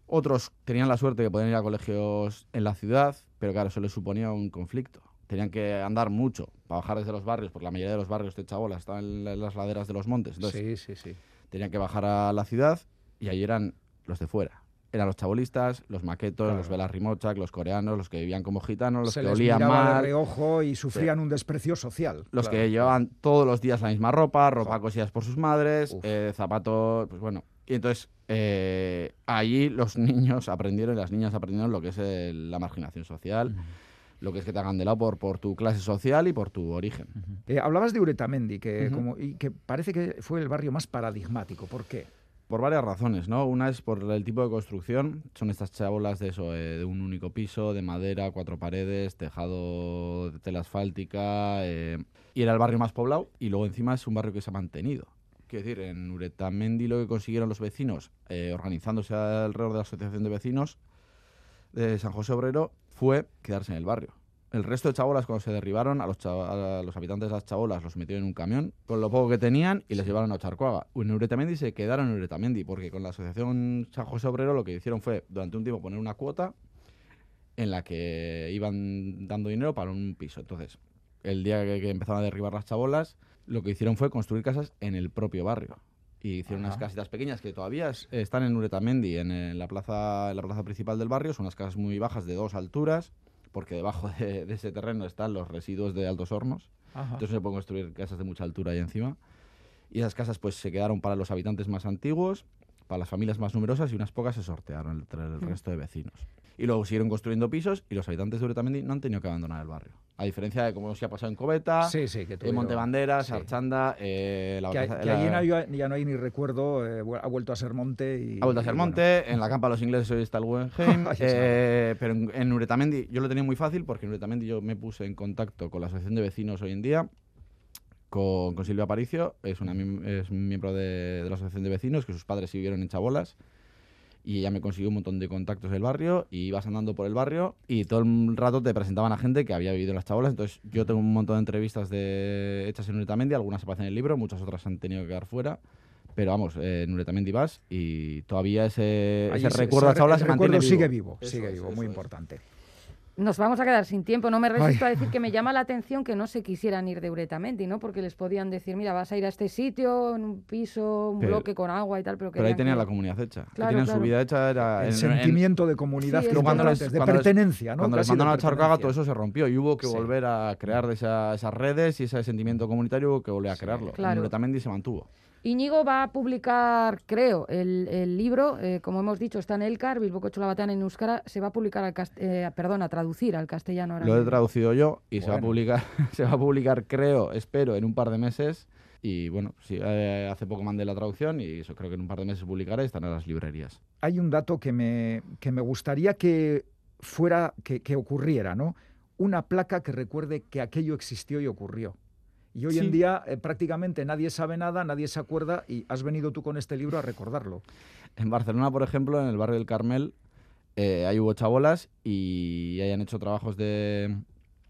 Otros tenían la suerte de poder ir a colegios en la ciudad, pero claro, eso les suponía un conflicto. Tenían que andar mucho para bajar desde los barrios, porque la mayoría de los barrios de Chabolas estaban en la- en las laderas de los montes. Entonces, Sí, sí, sí. tenían que bajar a la ciudad y allí eran los de fuera. Eran los chabolistas, los maquetos, Claro. los velarrimochak, los coreanos, los que vivían como gitanos, los Se que les olían miraba de mal, reojo y sufrían un desprecio social. los claro. que llevaban todos los días la misma ropa, ropa Joder. cosidas por sus madres, Uf. eh, zapatos, pues bueno. Y entonces eh, allí los niños aprendieron y las niñas aprendieron lo que es el- la marginación social, lo que es que te hagan de lado por, por tu clase social y por tu origen. Eh, hablabas de Uretamendi, que, Ujú. como, y que parece que fue el barrio más paradigmático. ¿Por qué? Por varias razones, ¿no? Una es por el tipo de construcción. Son estas chabolas de eso, eh, de un único piso, de madera, cuatro paredes, tejado de tela asfáltica. eh, y era el barrio más poblado. Y luego encima es un barrio que se ha mantenido. Quiero decir, en Uretamendi lo que consiguieron los vecinos, eh, organizándose alrededor de la Asociación de Vecinos de San José Obrero, fue quedarse en el barrio. El resto de chabolas, cuando se derribaron, a los, chava- a los habitantes de las chabolas los metieron en un camión con lo poco que tenían y les llevaron a Ocharcoaga. En Uretamendi se quedaron en Uretamendi, porque con la Asociación San José Obrero lo que hicieron fue, durante un tiempo, poner una cuota en la que iban dando dinero para un piso. Entonces, el día que, que empezaron a derribar las chabolas, lo que hicieron fue construir casas en el propio barrio. Y hicieron unas casitas pequeñas que todavía es- están en Uretamendi, en, la plaza, en la plaza principal del barrio. Son unas casas muy bajas de dos alturas, porque debajo de, de ese terreno están los residuos de Altos Hornos. Ajá. Entonces se pueden construir casas de mucha altura ahí encima. Y esas casas pues se quedaron para los habitantes más antiguos, para las familias más numerosas y unas pocas se sortearon entre el Mm. resto de vecinos. Y luego siguieron construyendo pisos y los habitantes de Uretamendi no han tenido que abandonar el barrio. A diferencia de como se ha pasado en Coveta, Sí, sí, que en Montebanderas, sí. Archanda, eh, la, Que, a- Plaza- que la- allí no hay- ya no hay ni recuerdo, eh, ha vuelto a ser monte y... ha vuelto a ser y bueno. monte, en la campa de los ingleses hoy está el está. eh, pero en, en Uretamendi yo lo tenía muy fácil porque en Uretamendi yo me puse en contacto con la Asociación de Vecinos hoy en día, con, con Silvia Aparicio, es, una, miem- es un miembro de, de la Asociación de Vecinos, que sus padres sí vivieron en Chabolas, y ella me consiguió un montón de contactos del barrio, y ibas andando por el barrio, y todo el rato te presentaban a gente que había vivido en las Chabolas, entonces yo tengo un montón de entrevistas de, hechas en Uretamendi, algunas aparecen en el libro, muchas otras han tenido que quedar fuera, pero vamos, eh, en Uretamendi vas, y todavía ese, ese se- recuerdo a ese- Chabolas el se mantiene recuerdo vivo. sigue vivo, Eso sigue vivo, eso muy importante. Nos vamos a quedar sin tiempo. No me resisto Ay. a decir que me llama la atención que no se quisieran ir de Uretamendi, ¿no? Porque les podían decir, mira, vas a ir a este sitio, en un piso, un Pero- bloque con agua y tal, pero, Pero ahí tenían que- la comunidad hecha. Claro, tenían claro. su vida hecha, era... El en- en- sentimiento de comunidad Sí, que cuando antes, les- de cuando pertenencia, ¿no? Cuando les Casi mandaron a Charcaga todo eso se rompió y hubo que Sí. volver a crear de esa- esas redes y ese sentimiento comunitario hubo que volver a Sí, crearlo. claro. En Uretamendi se mantuvo. Íñigo va a publicar, creo, el, el libro, eh, como hemos dicho, está en Elcar, Bilbo Cochola Batean en Euskara, se va a publicar al cast- eh, perdón, a traducir al castellano ahora Lo he mismo. traducido yo y se va a publicar, se va a publicar, creo, espero, en un par de meses. Y bueno, sí, eh, hace poco mandé la traducción y eso creo que en un par de meses se publicará y estará en las librerías. Hay un dato que me, que me gustaría que fuera, que, que ocurriera, ¿no? Una placa que recuerde que aquello existió y ocurrió. Y hoy Sí. en día eh, prácticamente nadie sabe nada, nadie se acuerda y has venido tú con este libro a recordarlo. En Barcelona, por ejemplo, en el barrio del Carmel, eh, ahí hubo chabolas y hayan hecho trabajos de,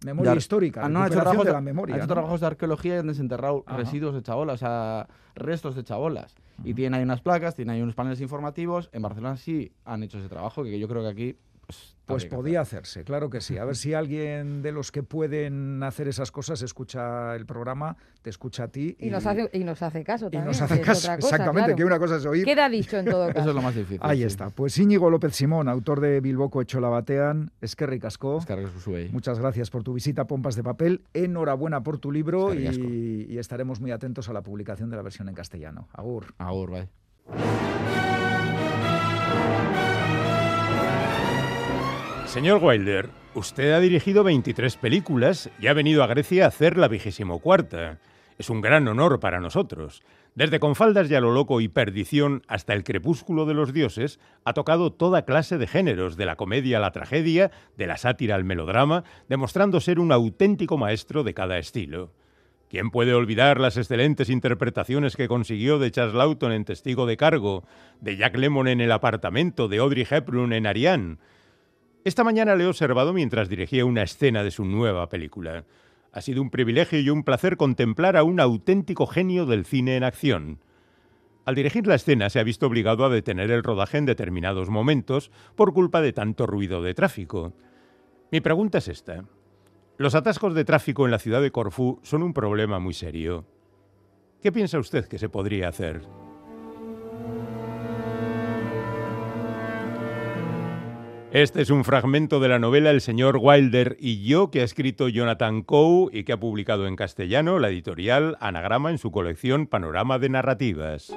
Memoria histórica, Ah, no, ha hecho trabajos de de, la memoria. ha hecho ¿no? trabajos de arqueología y han desenterrado Ajá. residuos de chabolas, o sea, restos de chabolas. Y tienen ahí unas placas, tienen ahí unos paneles informativos. En Barcelona sí han hecho ese trabajo, que yo creo que aquí... Pues, Pues podía hacerse, claro que sí. A ver si alguien de los que pueden hacer esas cosas escucha el programa, te escucha a ti Y, nos hace, y nos hace caso y también. nos que hace caso. cosa, Exactamente, claro. que una cosa es oír. Queda dicho en todo hacer. Eso caso. es lo más difícil. Ahí sí. está. Pues Íñigo López Simón, autor de Bilboco Echola Batean, es que ricasco. Muchas gracias por tu visita a Pompas de Papel. Enhorabuena por tu libro y, y estaremos muy atentos a la publicación de la versión en castellano. Agur. Agur, bye. Señor Wilder, usted ha dirigido 23 películas y ha venido a Grecia a hacer la vigésimo cuarta. Es un gran honor para nosotros. Desde Confaldas y a lo loco y perdición hasta el crepúsculo de los dioses, ha tocado toda clase de géneros, de la comedia a la tragedia, de la sátira al melodrama, demostrando ser un auténtico maestro de cada estilo. ¿Quién puede olvidar las excelentes interpretaciones que consiguió de Charles Lawton en Testigo de Cargo, de Jack Lemmon en El apartamento, de Audrey Hepburn en Ariane? Esta mañana le he observado mientras dirigía una escena de su nueva película. Ha sido un privilegio y un placer contemplar a un auténtico genio del cine en acción. Al dirigir la escena se ha visto obligado a detener el rodaje en determinados momentos por culpa de tanto ruido de tráfico. Mi pregunta es esta. Los atascos de tráfico en la ciudad de Corfú son un problema muy serio. ¿Qué piensa usted que se podría hacer? Este es un fragmento de la novela El señor Wilder y yo que ha escrito Jonathan Coe y que ha publicado en castellano la editorial Anagrama en su colección Panorama de Narrativas.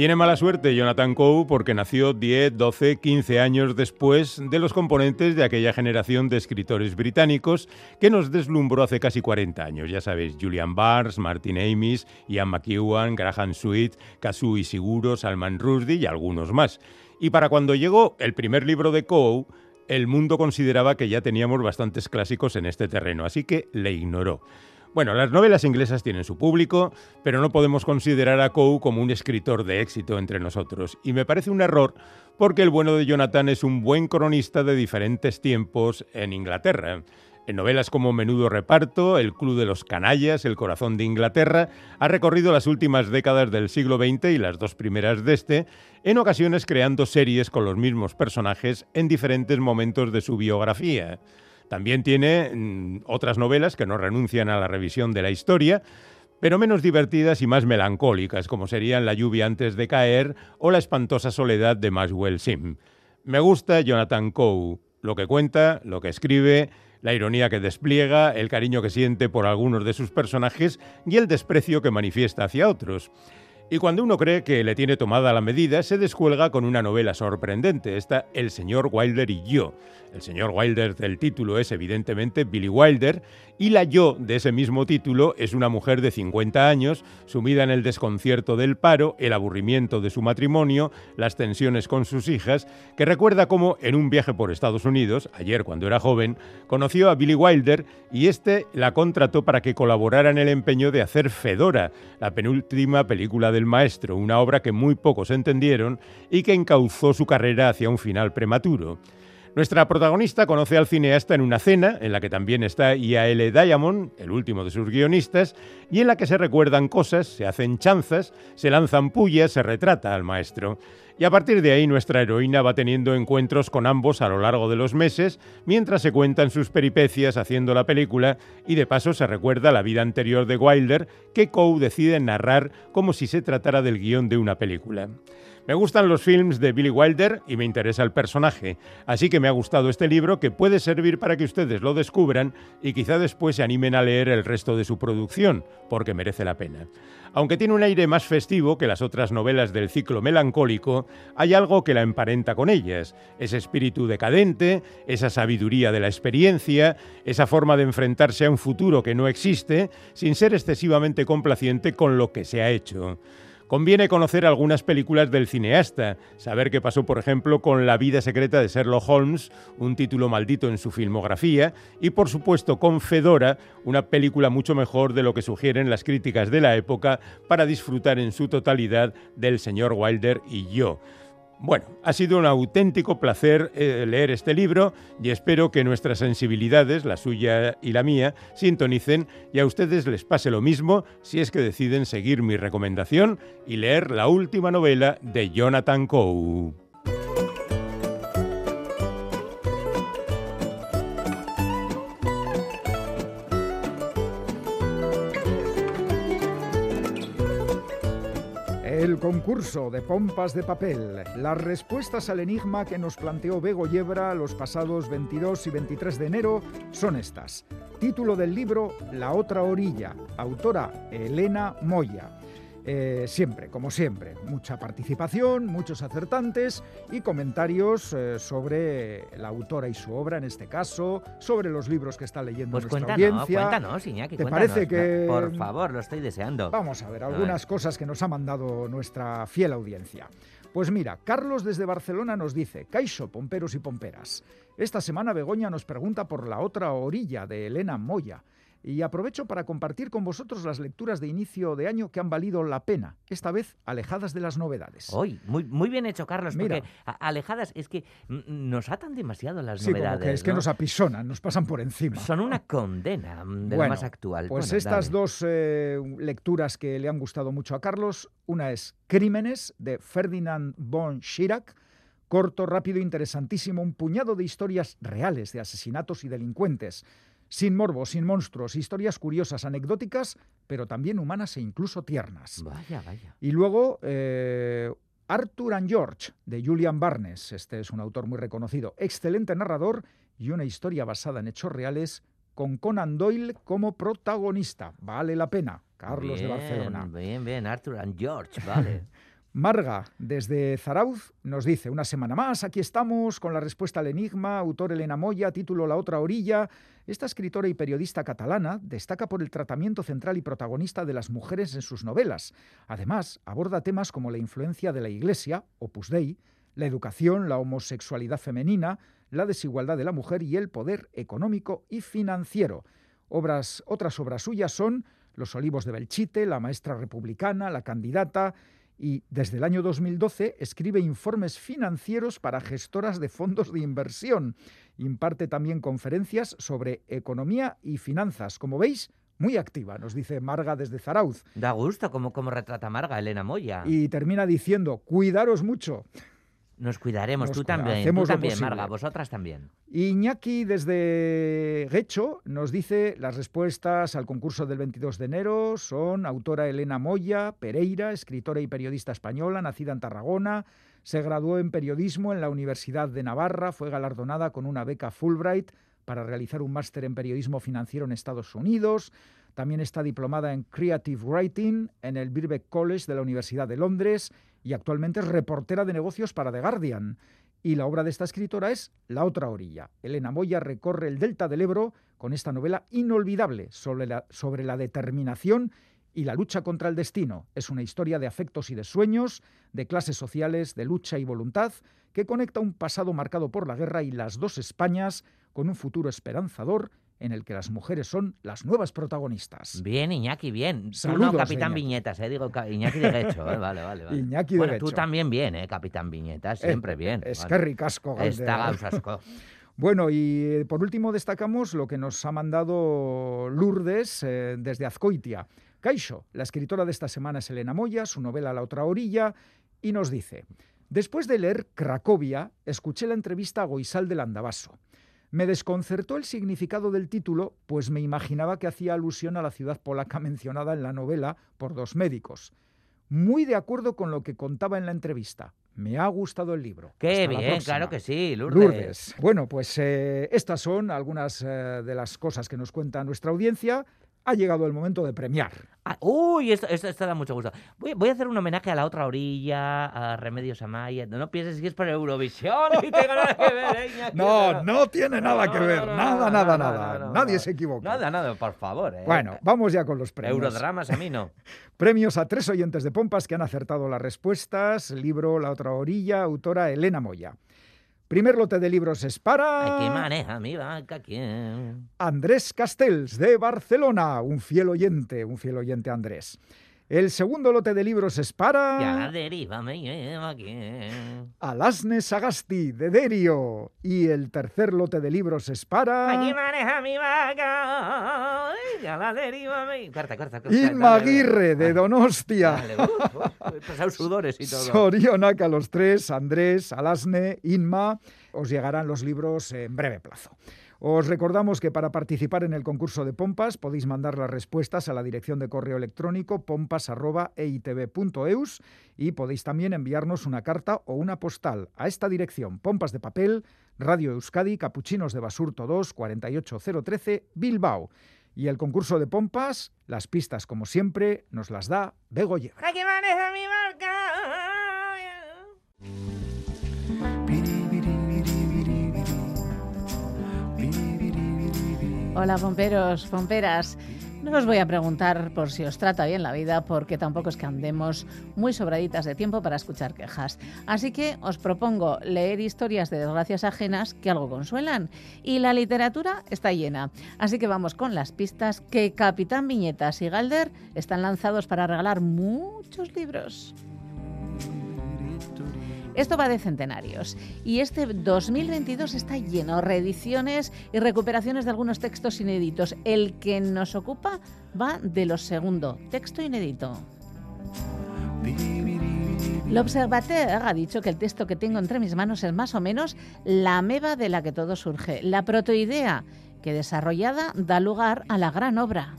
Tiene mala suerte Jonathan Coe porque nació 10, 12, 15 años después de los componentes de aquella generación de escritores británicos que nos deslumbró hace casi 40 años. Ya sabéis, Julian Barnes, Martin Amis, Ian McEwan, Graham Sweet, Kazuo Ishiguro, Salman Rushdie y algunos más. Y para cuando llegó el primer libro de Coe, el mundo consideraba que ya teníamos bastantes clásicos en este terreno, así que le ignoró. Bueno, las novelas inglesas tienen su público, pero no podemos considerar a Coe como un escritor de éxito entre nosotros. Y me parece un error porque el bueno de Jonathan es un buen cronista de diferentes tiempos en Inglaterra. En novelas como Menudo Reparto, El Club de los Canallas, El Corazón de Inglaterra, ha recorrido las últimas décadas del siglo XX y las dos primeras de este, en ocasiones creando series con los mismos personajes en diferentes momentos de su biografía. También tiene mm, otras novelas que no renuncian a la revisión de la historia, pero menos divertidas y más melancólicas, como serían La lluvia antes de caer o La espantosa soledad de Maxwell Sim. Me gusta Jonathan Coe, lo que cuenta, lo que escribe, la ironía que despliega, el cariño que siente por algunos de sus personajes y el desprecio que manifiesta hacia otros. Y cuando uno cree que le tiene tomada la medida, se descuelga con una novela sorprendente, esta El señor Wilder y yo. El señor Wilder del título es evidentemente Billy Wilder y la yo de ese mismo título es una mujer de 50 años, sumida en el desconcierto del paro, el aburrimiento de su matrimonio, las tensiones con sus hijas, que recuerda cómo en un viaje por Estados Unidos, ayer cuando era joven, conoció a Billy Wilder y este la contrató para que colaborara en el empeño de hacer Fedora, la penúltima película del maestro, una obra que muy pocos entendieron y que encauzó su carrera hacia un final prematuro. Nuestra protagonista conoce al cineasta en una cena, en la que también está I.A.L. Diamond, el último de sus guionistas, y en la que se recuerdan cosas, se hacen chanzas, se lanzan pullas, se retrata al maestro. Y a partir de ahí nuestra heroína va teniendo encuentros con ambos a lo largo de los meses, mientras se cuentan sus peripecias haciendo la película y de paso se recuerda la vida anterior de Wilder que Coe decide narrar como si se tratara del guion de una película. Me gustan los films de Billy Wilder y me interesa el personaje, así que me ha gustado este libro que puede servir para que ustedes lo descubran y quizá después se animen a leer el resto de su producción, porque merece la pena. Aunque tiene un aire más festivo que las otras novelas del ciclo melancólico, hay algo que la emparenta con ellas, ese espíritu decadente, esa sabiduría de la experiencia, esa forma de enfrentarse a un futuro que no existe, sin ser excesivamente complaciente con lo que se ha hecho. Conviene conocer algunas películas del cineasta, saber qué pasó, por ejemplo, con La vida secreta de Sherlock Holmes, un título maldito en su filmografía, y por supuesto con Fedora, una película mucho mejor de lo que sugieren las críticas de la época para disfrutar en su totalidad del señor Wilder y yo. Bueno, ha sido un auténtico placer eh, leer este libro y espero que nuestras sensibilidades, la suya y la mía, sintonicen y a ustedes les pase lo mismo si es que deciden seguir mi recomendación y leer la última novela de Jonathan Coe. El concurso de pompas de papel. Las respuestas al enigma que nos planteó Bego Yebra los pasados 22 y 23 de enero son estas. Título del libro La otra orilla. Autora Elena Moya. Eh, siempre, como siempre, mucha participación, muchos acertantes y comentarios eh, sobre la autora y su obra en este caso, sobre los libros que está leyendo Pues nuestra cuéntanos, audiencia. cuéntanos, Iñaki, ¿Te cuéntanos. parece que- Por favor, lo estoy deseando. Vamos a ver A algunas ver. cosas que nos ha mandado nuestra fiel audiencia. Pues mira, Carlos desde Barcelona nos dice, Caixo, pomperos y pomperas. Esta semana Begoña nos pregunta por la otra orilla de Elena Moya. Y aprovecho para compartir con vosotros las lecturas de inicio de año que han valido la pena, esta vez alejadas de las novedades. Hoy, muy, muy bien hecho, Carlos, Mira. porque alejadas es que nos atan demasiado las sí, como novedades. que es que ¿no? nos apisonan, nos pasan por encima. Son una condena mm, de lo más actual. Pues Bueno, estas dale. dos eh, lecturas que le han gustado mucho a Carlos, una es Crímenes de Ferdinand von Schirach, corto, rápido, interesantísimo, un puñado de historias reales de asesinatos y delincuentes, sin morbo, sin monstruos, historias curiosas, anecdóticas, pero también humanas e incluso tiernas. Vaya, vaya. Y luego eh, Arthur and George, de Julian Barnes. Este es un autor muy reconocido. Excelente narrador y una historia basada en hechos reales con Conan Doyle como protagonista. Vale la pena. Carlos de Barcelona. Bien, bien, Arthur and George, vale. Marga, desde Zarauz, nos dice, una semana más, aquí estamos con la respuesta al enigma, autor Elena Moya, título La otra orilla. Esta escritora y periodista catalana destaca por el tratamiento central y protagonista de las mujeres en sus novelas. Además, aborda temas como la influencia de la Iglesia, Opus Dei, la educación, la homosexualidad femenina, la desigualdad de la mujer y el poder económico y financiero. Otras obras suyas son Los olivos de Belchite, La maestra republicana, La candidata, y desde el año 2012 escribe informes financieros para gestoras de fondos de inversión. Imparte también conferencias sobre economía y finanzas. Como veis, muy activa, nos dice Marga desde Zarauz. Da gusto como, como retrata Marga, Elena Moya. Y termina diciendo, cuidaros mucho. Nos cuidaremos, Nos tú también, tú hacemos lo también. Marga, vosotras también. Iñaki desde Guecho nos dice las respuestas al concurso del 22 de enero son autora Elena Moya, Pereira, escritora y periodista española, nacida en Tarragona, se graduó en periodismo en la Universidad de Navarra, fue galardonada con una beca Fulbright para realizar un máster en periodismo financiero en Estados Unidos, también está diplomada en Creative Writing en el Birkbeck College de la Universidad de Londres y actualmente es reportera de negocios para The Guardian. Y la obra de esta escritora es La otra orilla. Elena Moya recorre el delta del Ebro con esta novela inolvidable sobre la, sobre la determinación y la lucha contra el destino. Es una historia de afectos y de sueños, de clases sociales, de lucha y voluntad, que conecta un pasado marcado por la guerra y las dos Españas con un futuro esperanzador en el que las mujeres son las nuevas protagonistas. Bien, Iñaki, bien. Tú Saludos, no, Capitán Iñaki. Viñetas, eh, digo Iñaki de Guecho, eh, vale, vale, vale. Iñaki de bueno, tú también bien, eh, Capitán Viñetas, siempre bien. Es vale. que ricasco. Está gausasco. Bueno, y eh, por último destacamos lo que nos ha mandado Lourdes eh, desde Azcoitia. Caixo, la escritora de esta semana es Elena Moya, su novela La otra orilla, y nos dice, después de leer Cracovia, escuché la entrevista a Goisal del Andabaso. Me desconcertó el significado del título, pues me imaginaba que hacía alusión a la ciudad polaca mencionada en la novela por dos médicos. Muy de acuerdo con lo que contaba en la entrevista. Me ha gustado el libro. Qué Hasta bien, claro que sí, Lourdes. Lourdes. Bueno, pues eh, estas son algunas eh, de las cosas que nos cuenta nuestra audiencia. Ha llegado el momento de premiar. Ah, uy, esto, da mucho gusto. Voy, voy a hacer un homenaje a la otra orilla, a Remedios Amaya. No, no pienses que es por Eurovisión y tengo nada que ver, ¿eh, Iñaki? No, no tiene nada No, que ver. Nada, nada, nada. Nadie se equivoca. Nada, nada, por favor. ¿eh? Bueno, vamos ya con los premios. Eurodramas a mí no. Premios a tres oyentes de Pompas que han acertado las respuestas. Libro La otra orilla, autora Elena Moya. Primer lote de libros es para Ay, que maneja mi vaca, ¿quién? Andrés Castells de Barcelona, un fiel oyente, un fiel oyente Andrés. El segundo lote de libros es para la deriva me lleva, ¿quién? Alasne Sagasti de Derio. Y el tercer lote de libros es Aquí para maneja mi vaca, y a la deriva me... Corta, corta, corta. Inma Aguirre de dale. Donostia. Dale, he pasado sudores y todo. Sorionak a los tres, Andrés, Alasne, Inma. Os llegarán los libros en breve plazo. Os recordamos que para participar en el concurso de Pompas podéis mandar las respuestas a la dirección de correo electrónico pompas.eitv.eus y podéis también enviarnos una carta o una postal a esta dirección Pompas de Papel, Radio Euskadi, Capuchinos de Basurto 2, 48013, Bilbao. Y el concurso de Pompas, las pistas como siempre, nos las da. Aquí Hola, pomperos, pomperas. No os voy a preguntar por si os trata bien la vida, porque tampoco es que andemos muy sobraditas de tiempo para escuchar quejas. Así que os propongo leer historias de desgracias ajenas que algo consuelan. Y la literatura está llena. Así que vamos con las pistas que Capitán Viñetas y Galder están lanzados para regalar muchos libros. Esto va de centenarios y este 2022 está lleno, reediciones y recuperaciones de algunos textos inéditos. El que nos ocupa va de lo segundo, texto inédito. L'Observateur ha dicho que el texto que tengo entre mis manos es más o menos la ameba de la que todo surge, la protoidea, que desarrollada da lugar a la gran obra.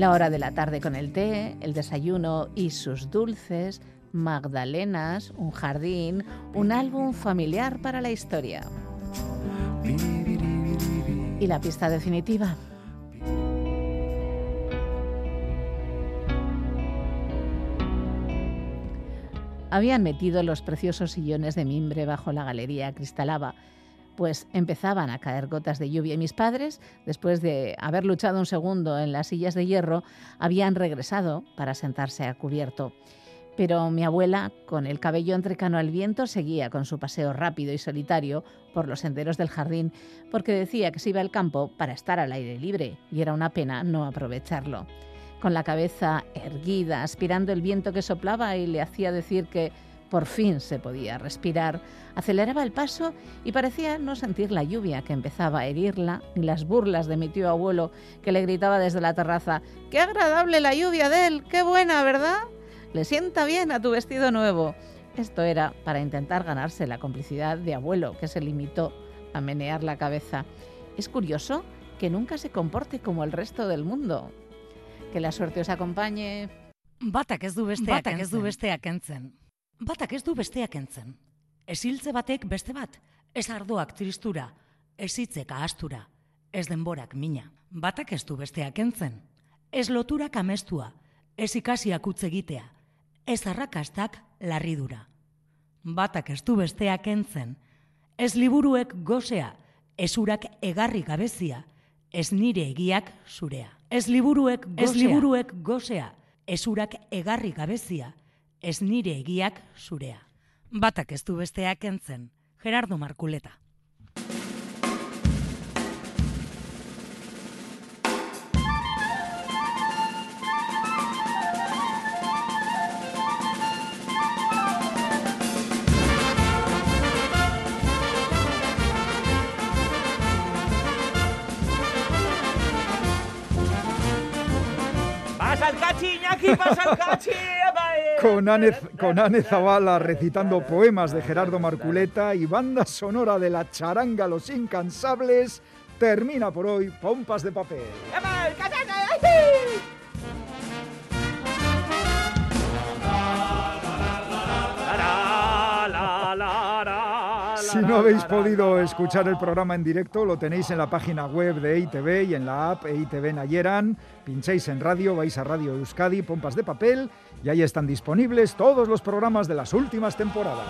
La hora de la tarde con el té, el desayuno y sus dulces, magdalenas, un jardín, un álbum familiar para la historia. Y la pista definitiva. Habían metido los preciosos sillones de mimbre bajo la galería cristalaba, pues empezaban a caer gotas de lluvia y mis padres, después de haber luchado un segundo en las sillas de hierro, habían regresado para sentarse a cubierto. Pero mi abuela, con el cabello entrecano al viento, seguía con su paseo rápido y solitario por los senderos del jardín, porque decía que se iba al campo para estar al aire libre, y era una pena no aprovecharlo. Con la cabeza erguida, aspirando el viento que soplaba y le hacía decir que por fin se podía respirar, aceleraba el paso y parecía no sentir la lluvia que empezaba a herirla, ni las burlas de mi tío abuelo que le gritaba desde la terraza, ¡Qué agradable la lluvia de él! ¡Qué buena, ¿verdad? Le sienta bien a tu vestido nuevo. Esto era para intentar ganarse la complicidad de abuelo, que se limitó a menear la cabeza. Es curioso que nunca se comporte como el resto del mundo. Que la suerte os acompañe. Batak ez du besteak Batak ez du besteak entzen. Batak ez du besteak entzen. Ez hiltze batek beste bat. Ez ardoak tristura. Ez hitzek ahastura. Ez denborak mina. Batak ez du besteak entzen. Ez loturak amestua. Ez ikasiak utz egitea. Ez arrakastak larridura. Batak ez du besteak entzen. Ez liburuek gozea. Ez urak egarri gabezia. Ez nire egiak zurea. Ez liburuek gozea. Ez liburuek gozea. Ez urak egarri gabezia. Ez nire egiak zurea. Batak ez du besteak entzen. Gerardo Markuleta. ¡Pasa el cachi, Iñaki! ¡Pasa el cachi! Con Ane, con Zavala recitando poemas de Gerardo Marculeta y banda sonora de la charanga Los Incansables, termina por hoy Pompas de Papel. Si no habéis podido escuchar el programa en directo, lo tenéis en la página web de EITV y en la app EITV Nayeran. Pincháis en radio, vais a Radio Euskadi, Pompas de Papel, y ahí están disponibles todos los programas de las últimas temporadas.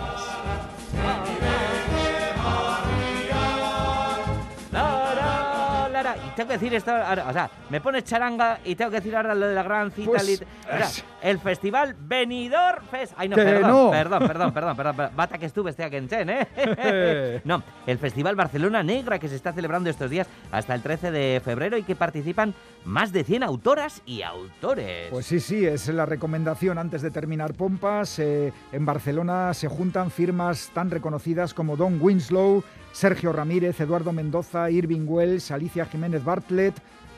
Tengo que decir esto, ahora, o sea, me pones charanga y tengo que decir ahora lo de la gran cita. Pues, lit- es- el festival Benidorm Fest. Ay, no, perdón, no. perdón, perdón, perdón, perdón, perdón. Bata que estuve este Chen, ¿eh? no, el Festival Barcelona Negra que se está celebrando estos días hasta el 13 de febrero y que participan más de 100 autoras y autores. Pues sí, sí, es la recomendación antes de terminar Pompas. Eh, en Barcelona se juntan firmas tan reconocidas como Don Winslow, Sergio Ramírez, Eduardo Mendoza, Irving Wells, Alicia Jiménez Bartlett,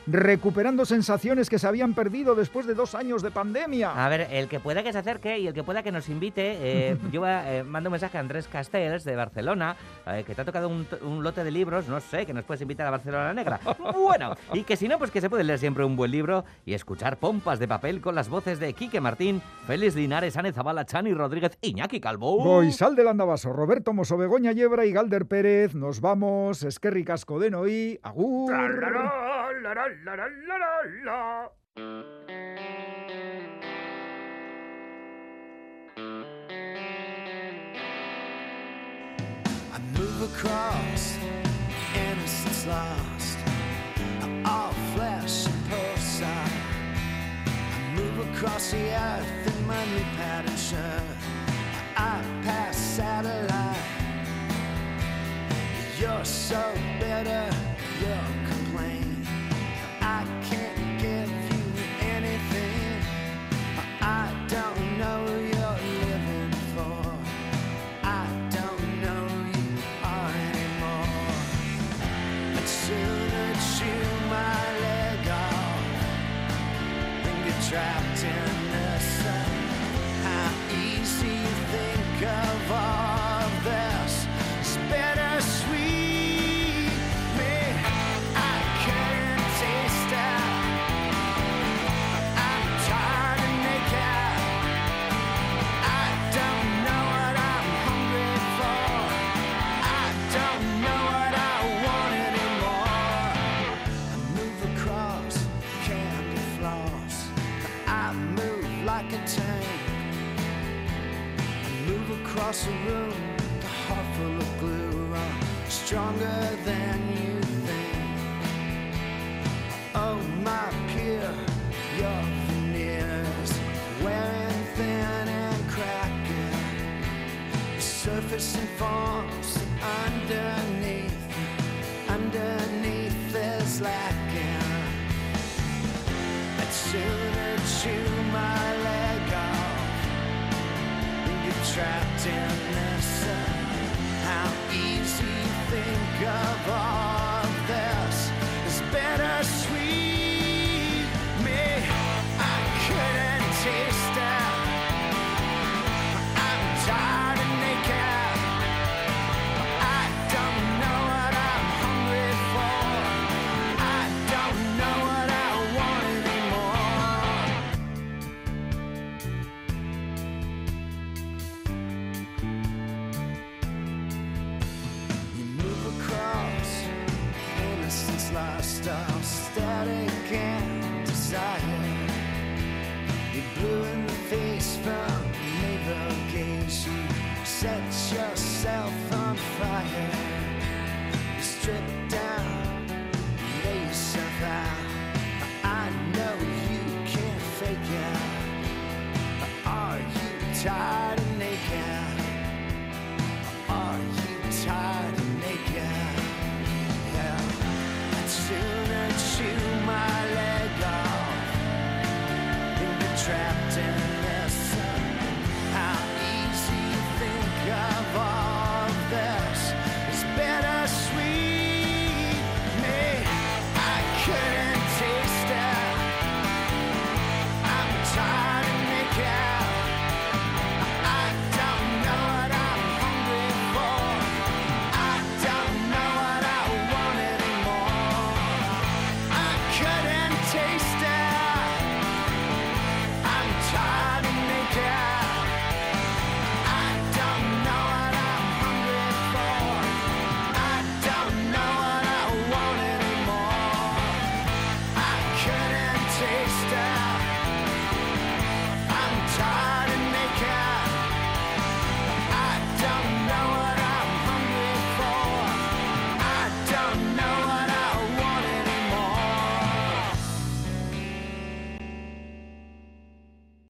recuperando sensaciones que se habían perdido después de dos años de pandemia. A ver, el que pueda que se acerque y el que pueda que nos invite, eh, yo eh, mando un mensaje a Andrés Castells de Barcelona, eh, que te ha tocado un, un lote de libros, no sé, que nos puedes invitar a Barcelona Negra. Bueno, y que si no, pues que se puede leer siempre un buen libro y escuchar pompas de papel con las voces de Quique Martín, Félix Linares, Ane Zabala, Chani Rodríguez, Iñaki Calvo. Goizal del Andabaso, Roberto Mosso, Begoña Yebra y Galder Pérez. Nos vamos, Esquerri Casco de Noí, Agur. I move across, innocence lost. All flesh and pulse. I move across the earth in my new pattern shirt. I pass satellite. You're so bitter, you're. Can't set yourself on fire. You strip down, lay yourself out. I know you can't fake it. Are you tired and naked? Are you tired and naked? Yeah. I'd sooner chew my leg off than be trapped in.